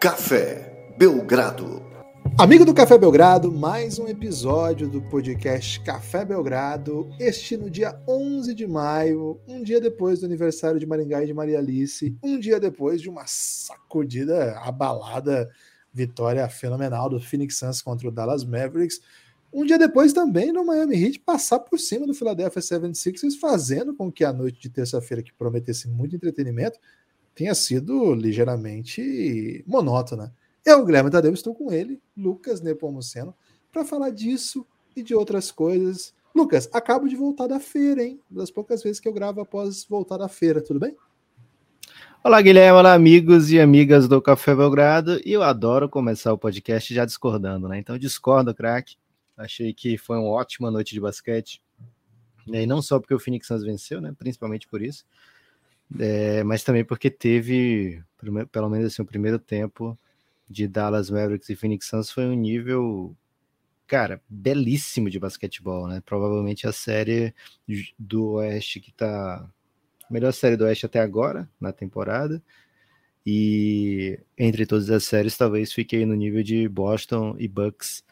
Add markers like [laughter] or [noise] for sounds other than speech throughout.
Café Belgrado. Amigo do Café Belgrado, mais um episódio do podcast Café Belgrado. Este no dia 11 de maio, um dia depois do aniversário de Maringá e de Maria Alice, um dia depois de uma sacudida, abalada vitória fenomenal do Phoenix Suns contra o Dallas Mavericks. Um dia depois também no Miami Heat passar por cima do Philadelphia 76ers, fazendo com que a noite de terça-feira, que prometesse muito entretenimento, tenha sido ligeiramente monótona. Eu, Guilherme Tadeu, estou com ele, Lucas Nepomuceno, para falar disso e de outras coisas. Lucas, acabo de voltar da feira, hein? Das poucas vezes que eu gravo após voltar da feira, tudo bem? Olá, Guilherme, olá, amigos e amigas do Café Belgrado. E eu adoro começar o podcast já discordando, né? Então, discordo, craque. Achei que foi uma ótima noite de basquete. E não só porque o Phoenix Suns venceu, né? Principalmente por isso. É, mas também porque teve, pelo menos assim, o primeiro tempo de Dallas Mavericks e Phoenix Suns foi um nível, cara, belíssimo de basquetebol, né? Provavelmente a série do Oeste que tá. Melhor série do Oeste até agora, na temporada. E entre todas as séries, talvez fiquei no nível de Boston e Bucks.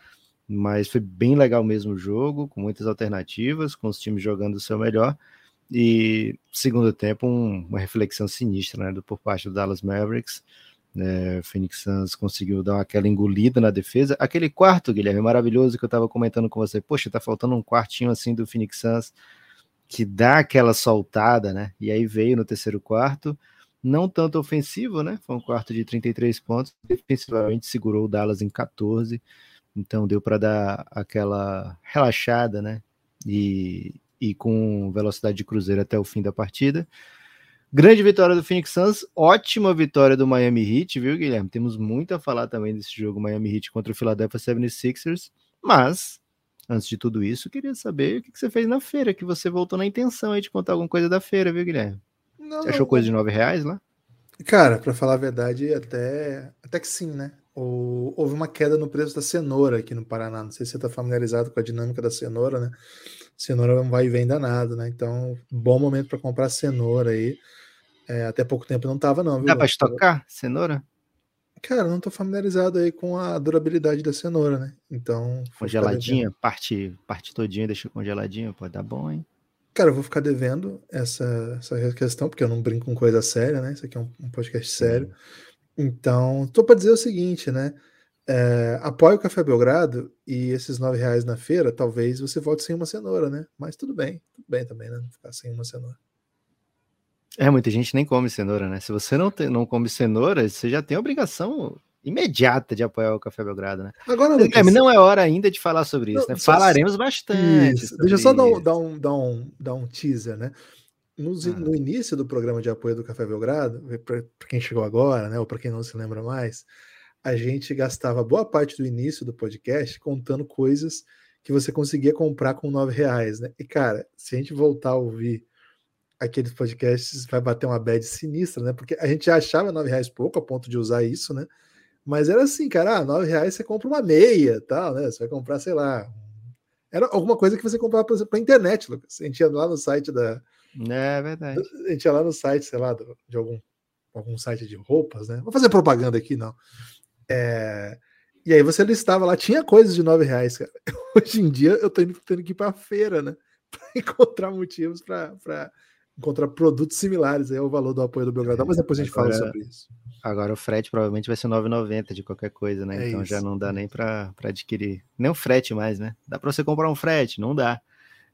Mas foi bem legal mesmo o jogo, com muitas alternativas, com os times jogando o seu melhor. E segundo tempo, um, uma reflexão sinistra né, por parte do Dallas Mavericks. É, Phoenix Suns conseguiu dar aquela engolida na defesa. Aquele quarto, Guilherme, maravilhoso que eu estava comentando com você. Poxa, tá faltando um quartinho assim do Phoenix Suns que dá aquela soltada, né? E aí veio no terceiro quarto, não tanto ofensivo, né? Foi um quarto de 33 pontos, defensivamente segurou o Dallas em 14, então deu para dar aquela relaxada, né? E, e com velocidade de cruzeiro até o fim da partida. Grande vitória do Phoenix Suns, ótima vitória do Miami Heat, viu, Guilherme? Temos muito a falar também desse jogo Miami Heat contra o Philadelphia 76ers, mas antes de tudo isso, queria saber o que você fez na feira, que você voltou na intenção aí de contar alguma coisa da feira, viu, Guilherme? Não, você achou coisa de nove reais lá? Cara, para falar a verdade, até, até que sim, né? houve uma queda no preço da cenoura aqui no Paraná. Não sei se você está familiarizado com a dinâmica da cenoura, né? Cenoura não vai e vem danado, né? Então, bom momento para comprar cenoura aí. É, até pouco tempo não tava, não. Viu? Dá para estocar cenoura? Cara, não tô familiarizado aí com a durabilidade da cenoura, né? Então. Congeladinha, parte, parte todinha, deixa congeladinha, pode dar bom, hein? Cara, eu vou ficar devendo essa, essa questão, porque eu não brinco com coisa séria, né? Isso aqui é um, um podcast sério. Então, tô para dizer o seguinte, né? É, apoie o Café Belgrado e esses nove reais na feira, talvez você volte sem uma cenoura, né? Mas tudo bem, tudo bem também, né? Não ficar sem uma cenoura. É, muita gente nem come cenoura, né? Se você não, tem, não come cenoura, você já tem a obrigação imediata de apoiar o Café Belgrado, né? Agora, Lucas, não é hora ainda de falar sobre isso, não, né? Falaremos bastante. Deixa eu só dar um, dar, um, dar, um, dar um teaser, né? No, ah. no início do programa de apoio do Café Belgrado, para quem chegou agora, né? Ou para quem não se lembra mais, a gente gastava boa parte do início do podcast contando coisas que você conseguia comprar com nove reais, né? E cara, se a gente voltar a ouvir aqueles podcasts, vai bater uma bad sinistra, né? Porque a gente achava nove reais pouco a ponto de usar isso, né? Mas era assim, cara, ah, nove reais você compra uma meia, tal, né? Você vai comprar, sei lá, era alguma coisa que você comprava para internet, Lucas. A gente ia lá no site da. É verdade. A gente ia lá no site, sei lá, de algum, algum site de roupas, né? Vou fazer propaganda aqui, não. É, e aí você listava lá, tinha coisas de nove reais, cara. [laughs] Hoje em dia eu tô indo, tendo que ir para feira, né? [laughs] Para encontrar motivos para encontrar produtos similares aí ao valor do apoio do Belgradão, mas depois a gente agora, fala sobre isso. Agora o frete provavelmente vai ser 9,90 de qualquer coisa, né? É então isso. já não dá nem para adquirir. Nem o frete mais, né? Dá para você comprar um frete, não dá.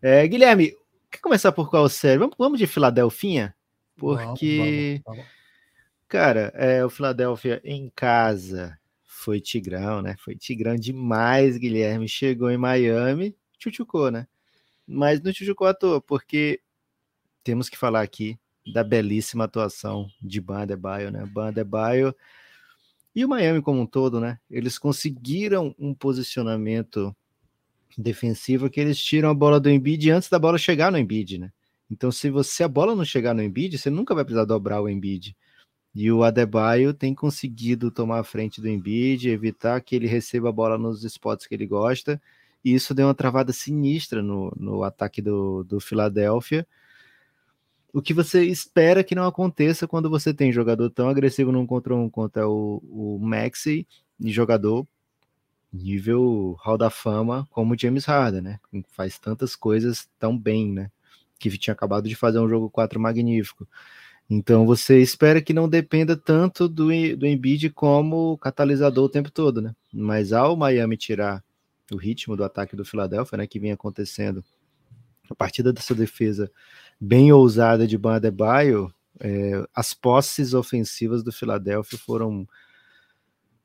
É, Guilherme, quer começar por qual série? Vamos, vamos de Filadelfinha? Porque, vamos, vamos. cara, é, o Filadélfia em casa foi Tigrão, né? Foi Tigrão demais, Guilherme. Chegou em Miami, chuchucou, né? Mas não chuchucou à toa, porque temos que falar aqui da belíssima atuação de Bandebaio, né? Bandebaio e o Miami como um todo, né? Eles conseguiram um posicionamento defensivo que eles tiram a bola do Embiid antes da bola chegar no Embiid, né? Então, se você a bola não chegar no Embiid, você nunca vai precisar dobrar o Embiid. E o Adebayo tem conseguido tomar a frente do Embiid, evitar que ele receba a bola nos spots que ele gosta. E isso deu uma travada sinistra no, no ataque do, do Philadelphia. o que você espera que não aconteça quando você tem jogador tão agressivo num contra um contra o, o Maxi e jogador nível Hall da Fama como James Harden, né? Faz tantas coisas tão bem, né? Que tinha acabado de fazer um jogo 4 magnífico. Então você espera que não dependa tanto do, do Embiid como catalisador o tempo todo, né? Mas ao Miami tirar o ritmo do ataque do Philadelphia, né, que vinha acontecendo a partir dessa defesa bem ousada de Bandebaio, é, as posses ofensivas do Philadelphia foram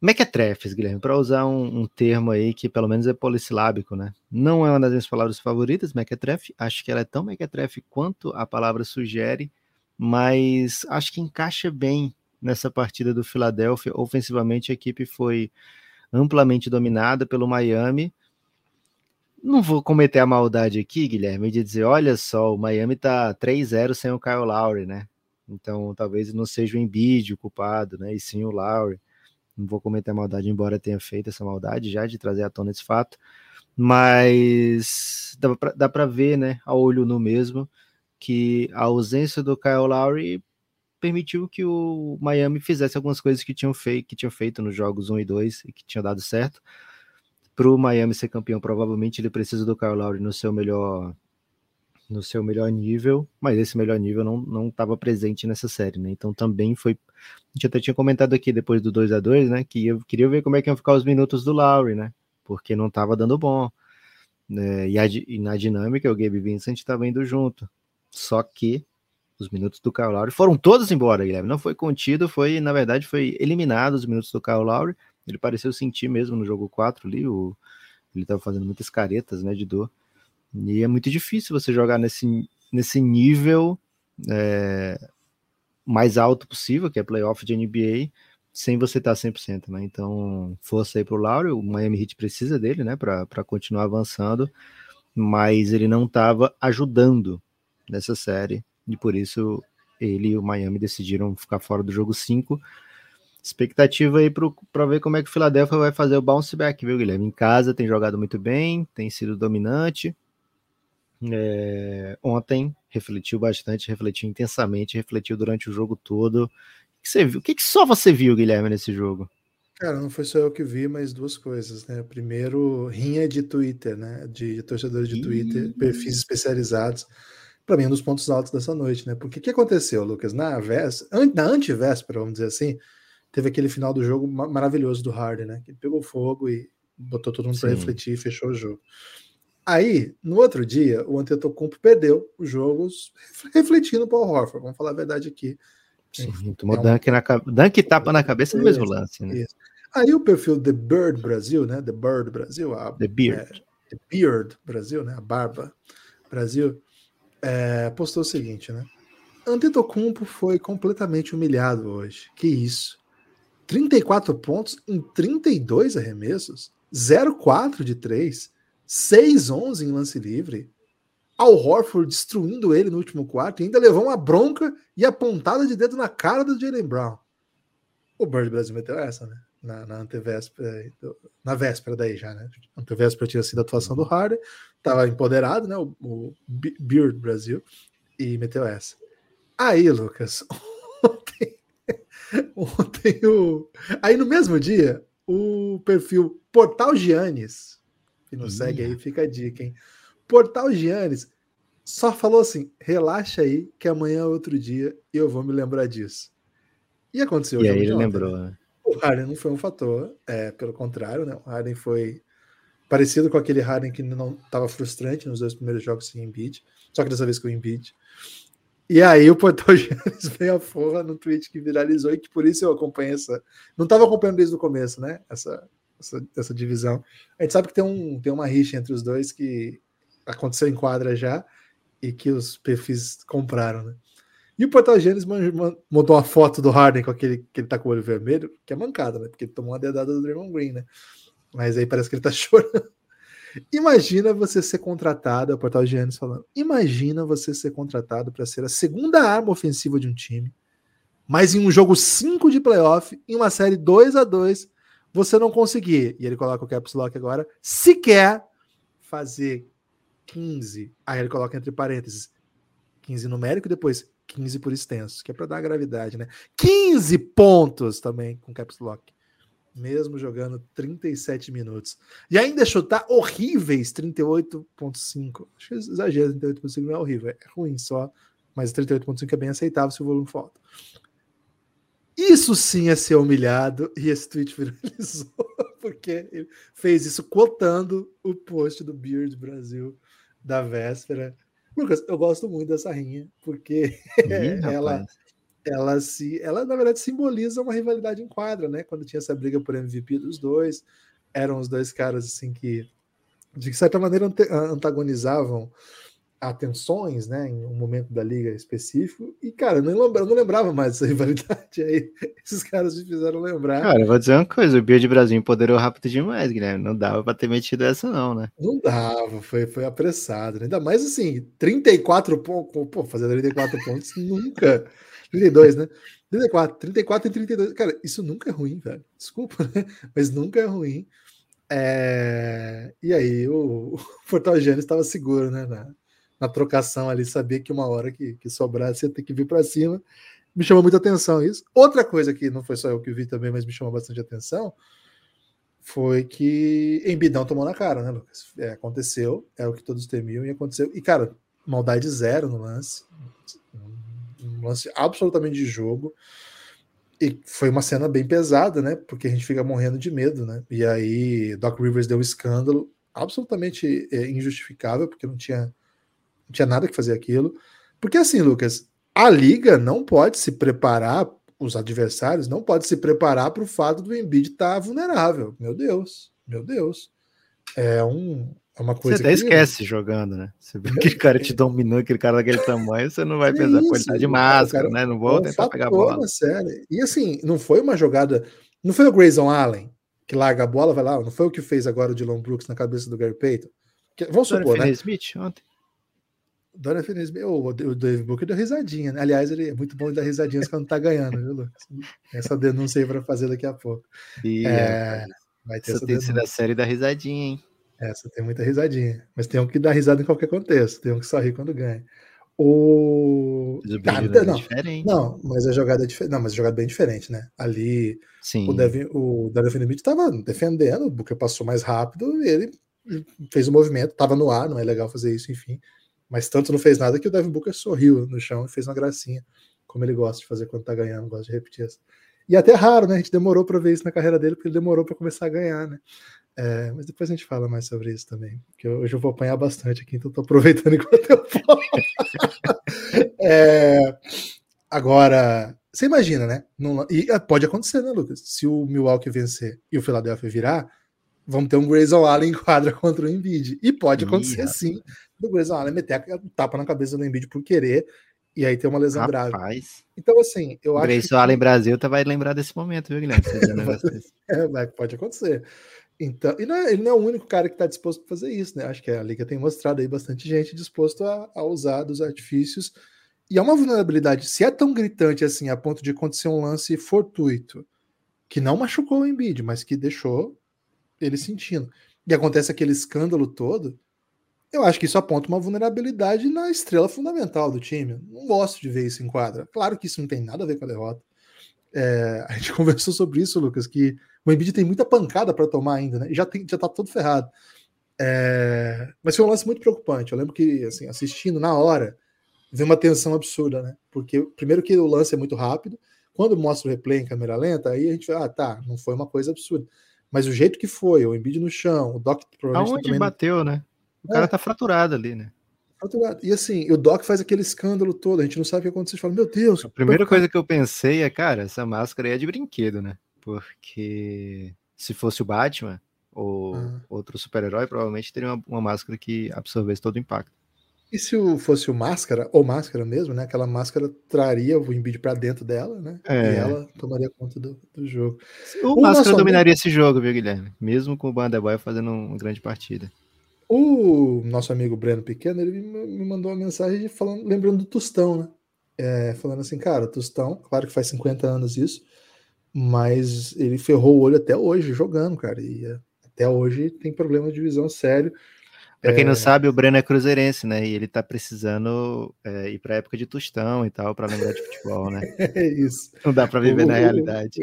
mequetrefes, Guilherme, para usar um, um, termo aí que pelo menos é polissilábico, né? Não é uma das minhas palavras favoritas, mequetrefe, acho que ela é tão mequetrefe quanto a palavra sugere, mas acho que encaixa bem nessa partida do Philadelphia. Ofensivamente, a equipe foi amplamente dominada pelo Miami, não vou cometer a maldade aqui, Guilherme, de dizer, olha só, o Miami tá 3-0 sem o Kyle Lowry, né? Então talvez não seja o Embiid o culpado, né? E sim o Lowry. Não vou cometer a maldade, embora tenha feito essa maldade já de trazer à tona esse fato. Mas dá para ver, né, a olho no mesmo, que a ausência do Kyle Lowry permitiu que o Miami fizesse algumas coisas que tinham feito, que tinham feito nos jogos 1 e 2 e que tinha dado certo para o Miami ser campeão, provavelmente ele precisa do Kyle Lowry no seu melhor no seu melhor nível, mas esse melhor nível não não estava presente nessa série, né? Então também foi a gente até tinha comentado aqui depois do 2 a 2 né, que eu queria ver como é que iam ficar os minutos do Lowry, né? Porque não estava dando bom. Né? E, a, e, na dinâmica o Gabe Vincent estava indo junto. Só que os minutos do Kyle Lowry foram todos embora, Guilherme. Não foi contido, foi, na verdade, foi eliminado os minutos do Kyle Lowry. Ele pareceu sentir mesmo no jogo 4 ali, o, ele estava fazendo muitas caretas né, de dor. E é muito difícil você jogar nesse, nesse nível é, mais alto possível, que é playoff de NBA, sem você estar tá 100%, né? Então, força aí para o Lauro, o Miami Heat precisa dele, né, para continuar avançando, mas ele não estava ajudando nessa série, e por isso ele e o Miami decidiram ficar fora do jogo 5 Expectativa aí para ver como é que o Philadelphia vai fazer o bounce back, viu, Guilherme? Em casa tem jogado muito bem, tem sido dominante. É, ontem refletiu bastante, refletiu intensamente, refletiu durante o jogo todo. O que você viu? O que, que só você viu, Guilherme, nesse jogo? Cara, não foi só eu que vi, mas duas coisas, né? Primeiro, rinha de Twitter, né? De torcedores de Twitter, perfis especializados. Para mim, um dos pontos altos dessa noite, né? Porque o que aconteceu, Lucas? Na véspera, na antivéspera, vamos dizer assim, teve aquele final do jogo maravilhoso do Harden, né? Que pegou fogo e botou todo mundo para refletir e fechou o jogo. Aí, no outro dia, o Antetokounmpo perdeu os jogos refletindo para o Horford. Vamos falar a verdade aqui. Sim, tomou é um... dunk, na, dunk tapa na cabeça no mesmo lance, né? Isso. Aí o perfil The Bird Brasil, né? The Bird Brasil, a, The Beard. É, The Beard Brasil, né? A barba Brasil, é, postou o seguinte, né? Antetokounmpo foi completamente humilhado hoje. Que isso? 34 pontos em 32 arremessos, 0,4 de 3, 6-11 em lance livre. Al Horford destruindo ele no último quarto e ainda levou uma bronca e a pontada de dedo na cara do Jalen Brown. O Bird Brasil meteu essa, né? Na, na antevéspera, na véspera daí já, né? Antevéspera tinha sido a atuação do Harden, tava empoderado, né? O, o Beard Brasil, e meteu essa. Aí, Lucas, [laughs] ontem Ontem o. Aí no mesmo dia, o perfil Portal Giannis, que nos segue aí, fica a dica, hein? Portal Giannis só falou assim: relaxa aí, que amanhã é outro dia e eu vou me lembrar disso. E aconteceu. E aí ele ontem, lembrou. Né? O Harden não foi um fator, é, pelo contrário, né? O Harden foi parecido com aquele Harden que não estava frustrante nos dois primeiros jogos sem Embiid, só que dessa vez com o Embiid. E aí o Portal Gênesis [laughs] veio a forra no tweet que viralizou e que por isso eu acompanho essa. Não estava acompanhando desde o começo, né? Essa, essa, essa, divisão. A gente sabe que tem, um, tem uma rixa entre os dois que aconteceu em quadra já e que os perfis compraram, né? E o Portal Gênesis montou uma foto do Harden com aquele que ele tá com o olho vermelho, que é mancada, né? Porque ele tomou uma dedada do Draymond Green, né? Mas aí parece que ele tá [laughs] chorando. Imagina você ser contratado, é o portal Giannis falando. Imagina você ser contratado para ser a segunda arma ofensiva de um time, mas em um jogo 5 de playoff, em uma série 2 a 2 você não conseguir, e ele coloca o caps lock agora, sequer fazer 15, aí ele coloca entre parênteses 15 numérico, depois 15 por extenso, que é para dar gravidade, né? 15 pontos também com caps lock. Mesmo jogando 37 minutos. E ainda chutar horríveis 38.5. Acho que exagero, 38.5 não é horrível, é ruim só, mas 38.5 é bem aceitável se o volume falta. Isso sim é ser humilhado e esse tweet viralizou [laughs] porque ele fez isso cotando o post do Beard Brasil da véspera. Lucas, eu gosto muito dessa rinha, porque [laughs] ela, ela se, ela na verdade simboliza uma rivalidade em quadra, né? Quando tinha essa briga por MVP dos dois, eram os dois caras assim que de certa maneira antagonizavam atenções, né, em um momento da liga específico. E, cara, eu não, lembrava, eu não lembrava mais dessa [laughs] rivalidade aí. Esses caras me fizeram lembrar. Cara, eu vou dizer uma coisa: o Bio de Brasil empoderou rápido demais, Guilherme. Não dava pra ter metido essa, não, né? Não dava, foi, foi apressado. Né? Ainda mais assim, 34 pontos. Pô, fazer 34 [laughs] pontos nunca. 32, né? 34, 34 e 32. Cara, isso nunca é ruim, velho. Desculpa, [laughs] né? Mas nunca é ruim. É... E aí, o, o Portal Gênesis estava seguro, né? Na, na trocação ali, sabia que uma hora que, que sobrasse ia ter que vir para cima. Me chamou muita atenção isso. Outra coisa que não foi só eu que vi também, mas me chamou bastante atenção, foi que Embidão tomou na cara, né, Lucas? É, aconteceu, é o que todos temiam e aconteceu. E, cara, maldade zero no lance. Um lance absolutamente de jogo. E foi uma cena bem pesada, né? Porque a gente fica morrendo de medo, né? E aí, Doc Rivers deu um escândalo absolutamente é, injustificável, porque não tinha não tinha nada que fazer aquilo. Porque assim, Lucas, a liga não pode se preparar, os adversários não podem se preparar para o fato do Embiid estar tá vulnerável. Meu Deus, meu Deus. É, um, é uma coisa Você até que... esquece jogando, né? Você vê aquele [laughs] cara te dominou, aquele cara daquele tamanho, você não vai pensar, pô, ele tá de máscara, cara, né? Não vou é tentar pegar a bola. Sério. E assim, não foi uma jogada. Não foi o Grayson Allen que larga a bola, vai lá, não foi o que fez agora o Dylan Brooks na cabeça do Gary Payton. Que, vamos supor, né? Smith ontem. Dora Feliz, o, o Dave Booker deu risadinha, né? Aliás, ele é muito bom de dar risadinhas quando tá ganhando, viu, Lucas? Essa denúncia aí para fazer daqui a pouco. E, é, vai ter essa, essa tem sido a série da risadinha, hein? Essa tem muita risadinha. Mas tem um que dá risada em qualquer contexto, tem um que só ri quando ganha. O. Cara, não, diferente. não, mas a jogada é diferente. Não, mas a jogada é bem diferente, né? Ali Sim. o Devin, o Devin Smith estava defendendo, o Booker passou mais rápido, ele fez o movimento, estava no ar, não é legal fazer isso, enfim. Mas tanto não fez nada que o Devin Booker sorriu no chão e fez uma gracinha, como ele gosta de fazer quando tá ganhando, gosta de repetir isso. E até raro, né? A gente demorou para ver isso na carreira dele, porque ele demorou para começar a ganhar, né? É, mas depois a gente fala mais sobre isso também, porque hoje eu vou apanhar bastante aqui, então tô aproveitando [laughs] enquanto eu falo. é, agora, você imagina, né? Não, e ah, pode acontecer, né, Lucas? Se o Milwaukee vencer e o Philadelphia virar, vamos ter um Grayson Allen em quadra [laughs] contra o Embiid. E pode acontecer Ih, sim do Grayson Allen meter a tapa na cabeça do Embiid por querer e aí tem uma lesão Rapaz. grave. Então, assim, eu acho. Grayson que... Allen Brasil tá, vai lembrar desse momento, viu, Guilherme? [laughs] é, pode acontecer. Então, e não é, ele não é o único cara que está disposto a fazer isso, né? Acho que a Liga tem mostrado aí bastante gente disposto a, a usar dos artifícios. E é uma vulnerabilidade, se é tão gritante assim, a ponto de acontecer um lance fortuito, que não machucou o Embiid, mas que deixou ele sentindo. E acontece aquele escândalo todo, eu acho que isso aponta uma vulnerabilidade na estrela fundamental do time. Não gosto de ver isso em quadra. Claro que isso não tem nada a ver com a derrota. É, a gente [laughs] conversou sobre isso, Lucas, que o Embiid tem muita pancada para tomar ainda, né? E já, tem, já tá todo ferrado. É, mas foi um lance muito preocupante. Eu lembro que, assim, assistindo na hora, veio uma tensão absurda, né? Porque, primeiro, que o lance é muito rápido. Quando mostra o replay em câmera lenta, aí a gente fala, ah, tá, não foi uma coisa absurda. Mas o jeito que foi, o Embiid no chão, o Doc provavelmente. Aonde também... bateu, né? O cara é. tá fraturado ali, né? Fraturado. E assim, o Doc faz aquele escândalo todo, a gente não sabe o que aconteceu. Você fala, meu Deus. A primeira coisa que eu pensei é, cara, essa máscara aí é de brinquedo, né? Porque se fosse o Batman ou ah. outro super-herói, provavelmente teria uma, uma máscara que absorvesse todo o impacto. E se fosse o máscara, ou máscara mesmo, né? Aquela máscara traria o Embiid para dentro dela, né? É. E ela tomaria conta do, do jogo. O, o máscara dominaria esse jogo, viu, Guilherme? Mesmo com o Bandeboy fazendo uma grande partida. O nosso amigo Breno Pequeno, ele me mandou uma mensagem falando, lembrando do Tostão, né? É, falando assim, cara, Tostão, claro que faz 50 anos isso, mas ele ferrou o olho até hoje jogando, cara, e é, até hoje tem problema de visão sério. Pra quem não sabe, o Breno é cruzeirense, né? E ele tá precisando é, ir pra época de tostão e tal, para lembrar de futebol, né? [laughs] É isso. Não dá para viver o, na realidade.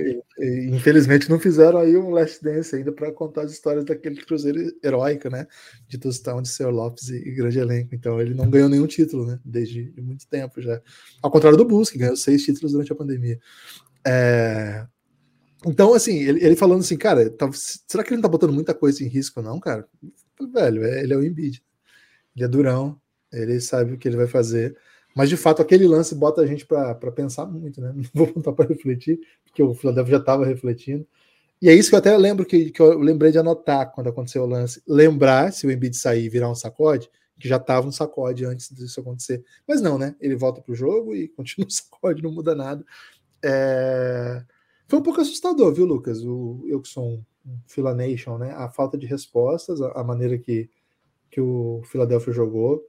Infelizmente não fizeram aí um Last Dance ainda para contar as histórias daquele cruzeiro heróico, né? De tostão, de Sr. Lopes e, e, grande elenco. Então ele não ganhou nenhum título, né? Desde muito tempo já. Ao contrário do Bus, que ganhou seis títulos durante a pandemia. É... Então, assim, ele, ele falando assim, cara, tá, será que ele não tá botando muita coisa em risco, não, cara? Velho, é, ele é o Embiid. Ele é durão, ele sabe o que ele vai fazer. Mas de fato, aquele lance bota a gente para pensar muito, né? [laughs] Não vou contar para refletir, porque o Philadelphia já estava refletindo. E é isso que eu até lembro que, que eu lembrei de anotar quando aconteceu o lance. Lembrar se o Embiid sair e virar um sacode, que já estava um sacode antes disso acontecer. Mas não, né? Ele volta pro jogo e [laughs] continua um sacode, não muda nada. É... Foi um pouco assustador, viu, Lucas? O, eu que sou um Phila Nation, né? A falta de respostas, a, a maneira que, que o Philadelphia jogou.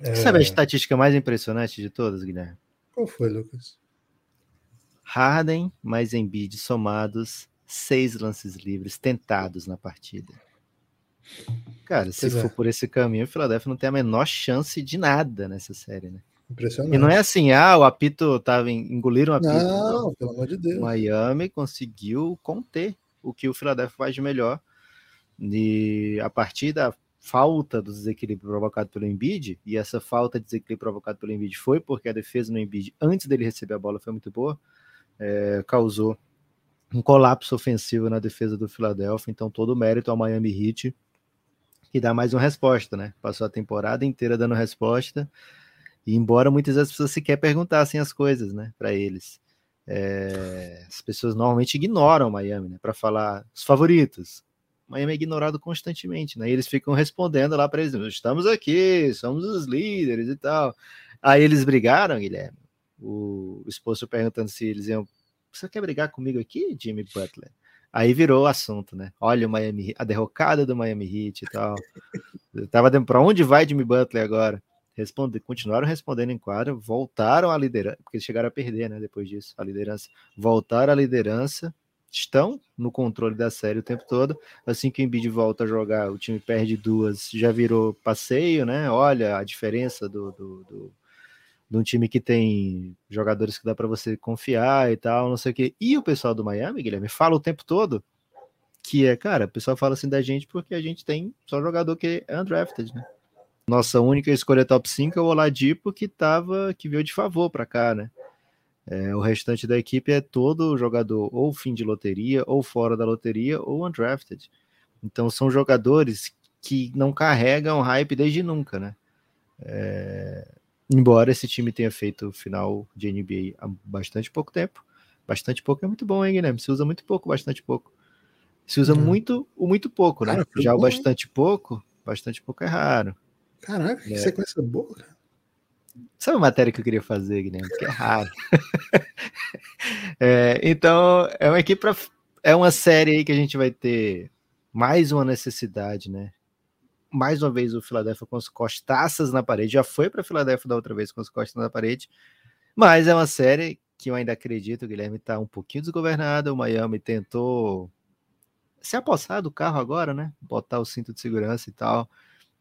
É... Sabe a estatística mais impressionante de todas, Guilherme? Qual foi, Lucas? Harden mais Embiid somados, seis lances livres tentados na partida. Cara, se pois for é. por esse caminho, o Philadelphia não tem a menor chance de nada nessa série, né? Impressionante. E não é assim, ah, o apito tava engoliram o apito. Não, não, pelo amor de Deus. Miami conseguiu conter o que o Philadelphia faz de melhor. E a partir da falta do desequilíbrio provocado pelo Embiid, e essa falta de desequilíbrio provocado pelo Embiid foi porque a defesa no Embiid, antes dele receber a bola, foi muito boa, é, causou um colapso ofensivo na defesa do Philadelphia, então todo o mérito ao Miami Heat, que dá mais uma resposta, né? Passou a temporada inteira dando resposta, e embora muitas vezes as pessoas sequer perguntassem as coisas, né, para eles. É, as pessoas normalmente ignoram Miami, né, para falar os favoritos. Miami é ignorado constantemente, né? E eles ficam respondendo lá para eles: estamos aqui, somos os líderes e tal. Aí eles brigaram, Guilherme. O, esposo perguntando se eles iam. Você quer brigar comigo aqui, Jimmy Butler? Aí virou assunto, né? Olha o Miami, a derrocada do Miami Heat e tal. Eu tava para onde vai Jimmy Butler agora? Responder, continuaram respondendo em quadra, voltaram à liderança, porque eles chegaram a perder, né, depois disso, a liderança, voltaram à liderança, estão no controle da série o tempo todo, assim que o Embiid volta a jogar, o time perde duas, já virou passeio, né, olha a diferença do, do, do de um time que tem jogadores que dá para você confiar e tal, não sei o que. E o pessoal do Miami, Guilherme, fala o tempo todo que é, cara, o pessoal fala assim da gente porque a gente tem só jogador que é undrafted, né? Nossa única escolha top 5 é o Oladipo, que tava, que veio de favor para cá, né? É, o restante da equipe é todo jogador ou fim de loteria, ou fora da loteria, ou undrafted. Então são jogadores que não carregam hype desde nunca, né? É, embora esse time tenha feito final de NBA há bastante pouco tempo. Bastante pouco é muito bom, hein, Guilherme? Se usa muito pouco, bastante pouco. Se usa hum. muito, o muito pouco, né? Cara, Já o bastante hein? pouco, bastante pouco é raro. Caraca, que é. sequência boa, cara. Sabe a matéria que eu queria fazer, Guilherme? Que é raro. [laughs] é, então, é uma equipe pra, É uma série aí que a gente vai ter mais uma necessidade, né? Mais uma vez o Philadelphia com as costaças na parede. Já foi para Philadelphia da outra vez com as costas na parede. Mas é uma série que eu ainda acredito, o Guilherme está um pouquinho desgovernado. O Miami tentou se apossar do carro agora, né? Botar o cinto de segurança e tal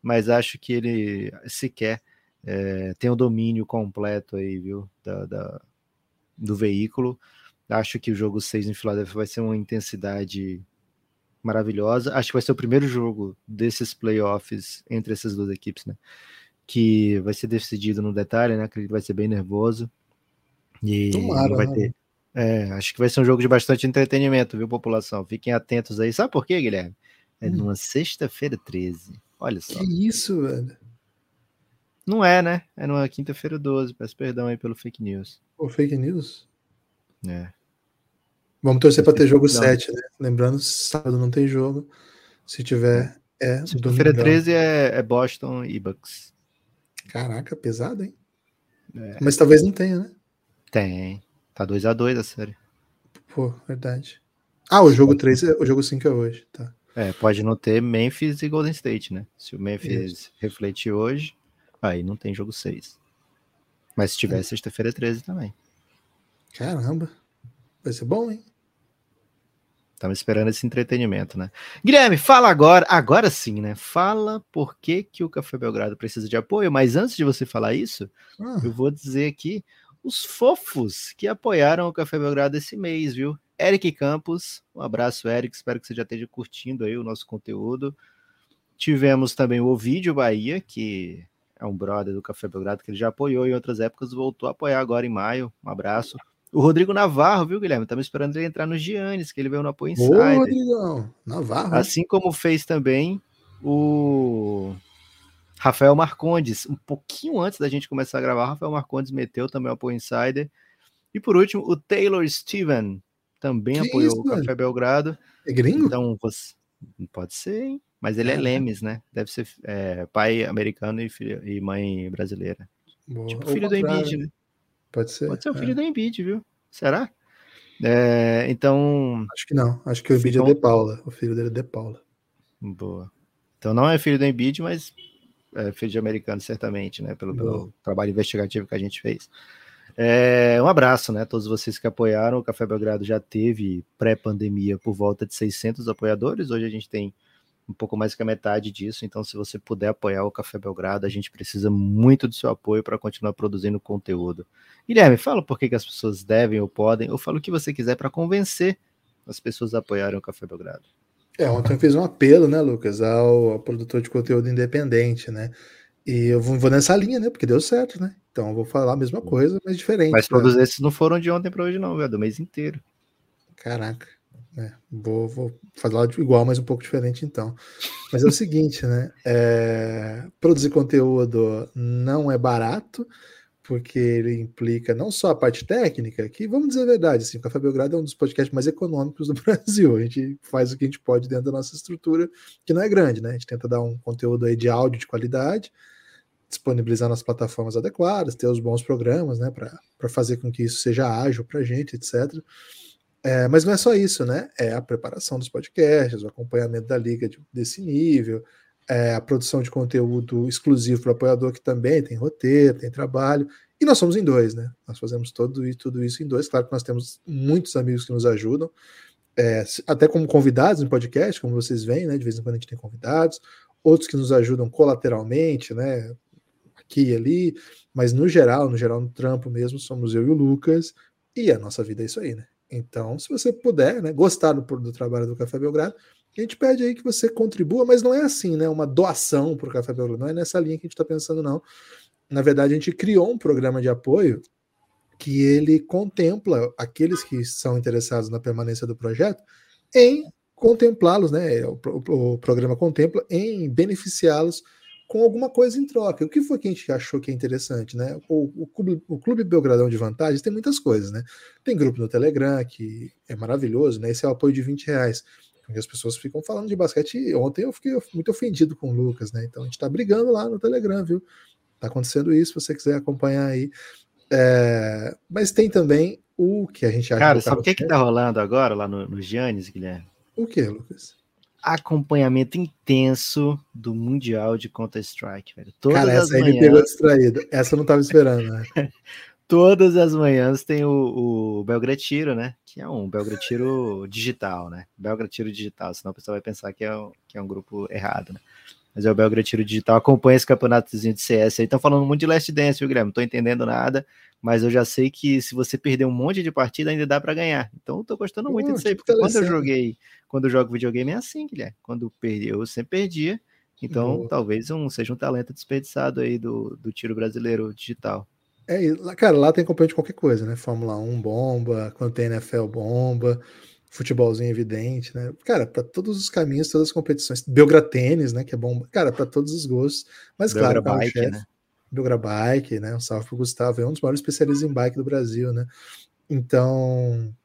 mas acho que ele sequer é, tem o domínio completo aí, viu, da, da, do veículo. Acho que o jogo 6 em Filadélfia vai ser uma intensidade maravilhosa. Acho que vai ser o primeiro jogo desses playoffs entre essas duas equipes, né? Que vai ser decidido no detalhe, né? Acredito que vai ser bem nervoso. E Tomara, vai né? ter. É, acho que vai ser um jogo de bastante entretenimento, viu, população? Fiquem atentos aí. Sabe por quê, Guilherme? É hum. numa sexta-feira 13. Olha só. Que isso, velho. Não é, né? É numa quinta-feira 12. Peço perdão aí pelo fake news. O fake news? É. Vamos torcer para ter jogo não. 7, né? Lembrando, sábado não tem jogo. Se tiver, é. Segunda-feira 13 é, é, Boston e Bucks. Caraca, pesado, hein? É. Mas talvez não tenha, né? Tem. Tá 2x2 a série. Pô, verdade. Ah, o jogo 3, é, o jogo 5 é hoje, tá. É, pode não ter Memphis e Golden State, né? Se o Memphis Isso. refletir hoje, aí não tem jogo 6. Mas se tiver é. sexta-feira 13 também. Caramba. Vai ser bom, hein? Estamos esperando esse entretenimento, né? Guilherme, fala agora, agora sim, né? Fala por que, que o Café Belgrado precisa de apoio, mas antes de você falar isso, ah. eu vou dizer aqui os fofos que apoiaram o Café Belgrado esse mês, viu? Eric Campos, um abraço, Eric, espero que você já esteja curtindo aí o nosso conteúdo. Tivemos também o Ovidio Bahia, que é um brother do Café Belgrado, que ele já apoiou em outras épocas, voltou a apoiar agora em maio, um abraço. O Rodrigo Navarro, viu, Guilherme? Estamos esperando ele entrar no Giannis, que ele veio no Apoio Insider. Ô, Rodrigão, Navarro. Assim como fez também o Rafael Marcondes. Um pouquinho antes da gente começar a gravar, Rafael Marcondes meteu também o Apoio Insider. E por último, o Taylor Steven também que apoiou isso, o Café Belgrado. É gringo? Então, você... pode ser, hein? Mas ele é, é Lemes, né? Deve ser é, pai americano e, filho, e mãe brasileira. Boa. Tipo filho do Embiid, né? Pode ser. Pode ser o filho é. do Embiid, viu? Será? É, então. Acho que não. Acho que o Embiid é de Paula. O filho dele é de Paula. Boa. Então não é filho do Embiid, mas é filho de americano, certamente, né? Pelo, pelo trabalho investigativo que a gente fez. É, um abraço, né? Todos vocês que apoiaram. O Café Belgrado já teve pré-pandemia por volta de 600 apoiadores. Hoje a gente tem um pouco mais que a metade disso. Então, se você puder apoiar o Café Belgrado, a gente precisa muito do seu apoio para continuar produzindo conteúdo. Guilherme, fala por que, que as pessoas devem ou podem, ou fala o que você quiser para convencer as pessoas a apoiarem o Café Belgrado. É, ontem eu fiz um apelo, né, Lucas, ao, ao produtor de conteúdo independente, né? E eu vou, nessa linha, né? Porque deu certo, né? Então eu vou falar a mesma coisa, mas diferente. Mas todos né? esses não foram de ontem para hoje, não, velho, do mês inteiro. Caraca. É, vou, vou falar igual, mas um pouco diferente então. Mas é o seguinte, né? É, produzir conteúdo não é barato, porque ele implica não só a parte técnica, que vamos dizer a verdade, assim, o Café Belgrado é um dos podcasts mais econômicos do [laughs] Brasil. A gente faz o que a gente pode dentro da nossa estrutura, que não é grande, né? A gente tenta dar um conteúdo aí de áudio de qualidade, disponibilizar nas plataformas adequadas, ter os bons programas, né, para fazer com que isso seja ágil para a gente, etc. É, mas não é só isso, né? É a preparação dos podcasts, o acompanhamento da liga de, desse nível, é a produção de conteúdo exclusivo para o apoiador, que também tem roteiro, tem trabalho. E nós somos em dois, né? Nós fazemos todo e tudo isso em dois. Claro que nós temos muitos amigos que nos ajudam, é, até como convidados no podcast, como vocês veem, né? De vez em quando a gente tem convidados, outros que nos ajudam colateralmente, né? Aqui e ali, mas no geral, no geral, no trampo mesmo, somos eu e o Lucas, e a nossa vida é isso aí, né? Então, se você puder, né, gostar do, do trabalho do Café Belgrado, a gente pede aí que você contribua, mas não é assim, né? Uma doação para o Café Belgrado, não é nessa linha que a gente está pensando, não. Na verdade, a gente criou um programa de apoio que ele contempla aqueles que são interessados na permanência do projeto em contemplá-los, né? O, o, o programa contempla em beneficiá-los com alguma coisa em troca. O que foi que a gente achou que é interessante, né? O, o, Clube, o Clube Belgradão de Vantagens tem muitas coisas, né? Tem grupo no Telegram, que é maravilhoso, né? Esse é o apoio de 20 reais. As pessoas ficam falando de basquete. Ontem eu fiquei muito ofendido com o Lucas, né? Então a gente tá brigando lá no Telegram, viu? Tá acontecendo isso, se você quiser acompanhar aí. É... Mas tem também o que a gente acha. Cara, sabe o que, que tá rolando agora lá no, no Giannis, Guilherme? O que, Lucas? acompanhamento intenso do Mundial de Counter-Strike, velho. Todas Cara, essa aí manhãs... me pegou distraído. Essa eu não tava esperando, né? [laughs] Todas as manhãs tem o, o Belgratiro, né? Que é um Belgratiro digital, né? Belgratiro digital, senão o pessoal vai pensar que é, um, que é um grupo errado, né? Mas é o Belgratiro Digital, acompanha esse campeonatozinho de CS aí. Estão falando muito de Last Dance, viu, Guilherme? Não tô entendendo nada, mas eu já sei que se você perder um monte de partida, ainda dá para ganhar. Então eu tô gostando muito disso aí, porque quando eu joguei, quando eu jogo videogame é assim, Guilherme. Quando eu eu sempre perdia. Então Boa. talvez um, seja um talento desperdiçado aí do, do tiro brasileiro digital. É, cara, lá tem componente de qualquer coisa, né? Fórmula 1 bomba, quando tem NFL bomba futebolzinho evidente, né? Cara, para todos os caminhos, todas as competições. Belgra Tênis, né? Que é bom. Cara, para todos os gostos. Mas, Belgra claro, Bike, né? Belgra Bike, né? Um salve pro Gustavo. É um dos maiores especialistas em bike do Brasil, né? Então,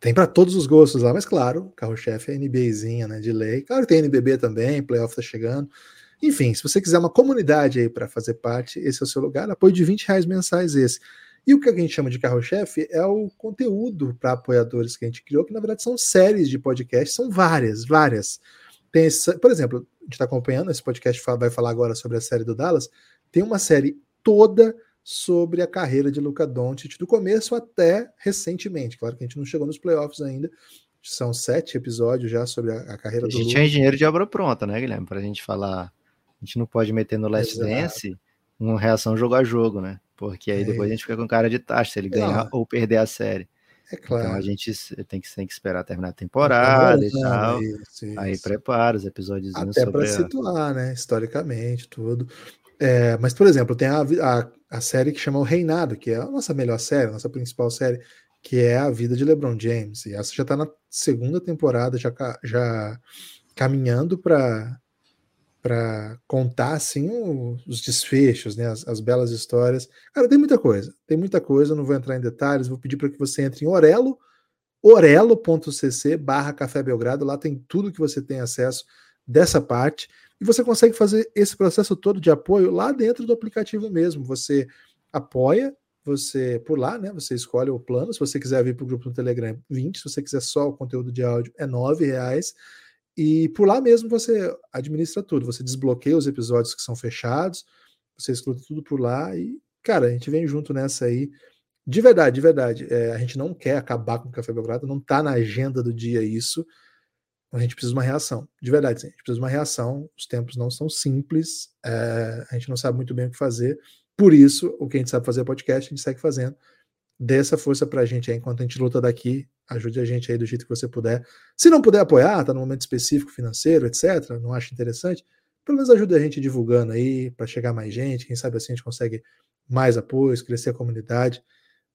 tem para todos os gostos lá, mas claro, carro-chefe é NBAzinha, né? De lei. Claro que tem NBB também, playoff tá chegando. Enfim, se você quiser uma comunidade aí para fazer parte, esse é o seu lugar. Apoio de 20 reais mensais esse. E o que a gente chama de carro-chefe é o conteúdo para apoiadores que a gente criou, que na verdade são séries de podcasts, são várias, várias. Tem esse, por exemplo, a gente está acompanhando, esse podcast vai falar agora sobre a série do Dallas, tem uma série toda sobre a carreira de Luca Doncic, do começo até recentemente. Claro que a gente não chegou nos playoffs ainda, São sete episódios já sobre a, a carreira do A gente Luca. é engenheiro de obra pronta, né, Guilherme? Pra gente falar. A gente não pode meter no Last Exato. Dance uma reação jogo a jogo, né? Porque aí É. depois a gente fica com cara de taxa ele ganhar ou perder a série. É Então a claro. gente tem que, tem que esperar terminar a temporada e Não, tal. isso, Aí isso. prepara os episódios Até para situar, né? Historicamente, tudo. É, mas, por exemplo, tem a, a, a série que chama O Reinado, que é a nossa melhor série, a nossa principal série, que é a vida de LeBron James. E essa já está na segunda temporada, já, já caminhando para para contar assim os desfechos, né, as, as belas histórias. Cara, tem muita coisa, tem muita coisa, não vou entrar em detalhes, vou pedir para que você entre em Orelo, orelo.cc barra Café Belgrado, lá tem tudo que você tem acesso dessa parte, e você consegue fazer esse processo todo de apoio lá dentro do aplicativo mesmo. Você apoia, você por lá, né? Você escolhe o plano. Se você quiser vir para o grupo no Telegram, 20. Se você quiser só o conteúdo de áudio, é R$ reais. E por lá mesmo você administra tudo. Você desbloqueia os episódios que são fechados, você escuta tudo por lá e, cara, a gente vem junto nessa aí. De verdade, de verdade. É, a gente não quer acabar com o Café Belgrado, não tá na agenda do dia isso. A gente precisa de uma reação. De verdade, sim. A gente precisa de uma reação. Os tempos não são simples. é, a gente não sabe muito bem o que fazer. Por isso, o que a gente sabe fazer é podcast, a gente segue fazendo. Dê essa força pra gente aí enquanto a gente luta daqui. Ajude a gente aí do jeito que você puder. Se não puder apoiar, tá no momento específico financeiro, etc., não acha interessante, pelo menos ajude a gente divulgando aí para chegar mais gente. Quem sabe assim a gente consegue mais apoios, crescer a comunidade.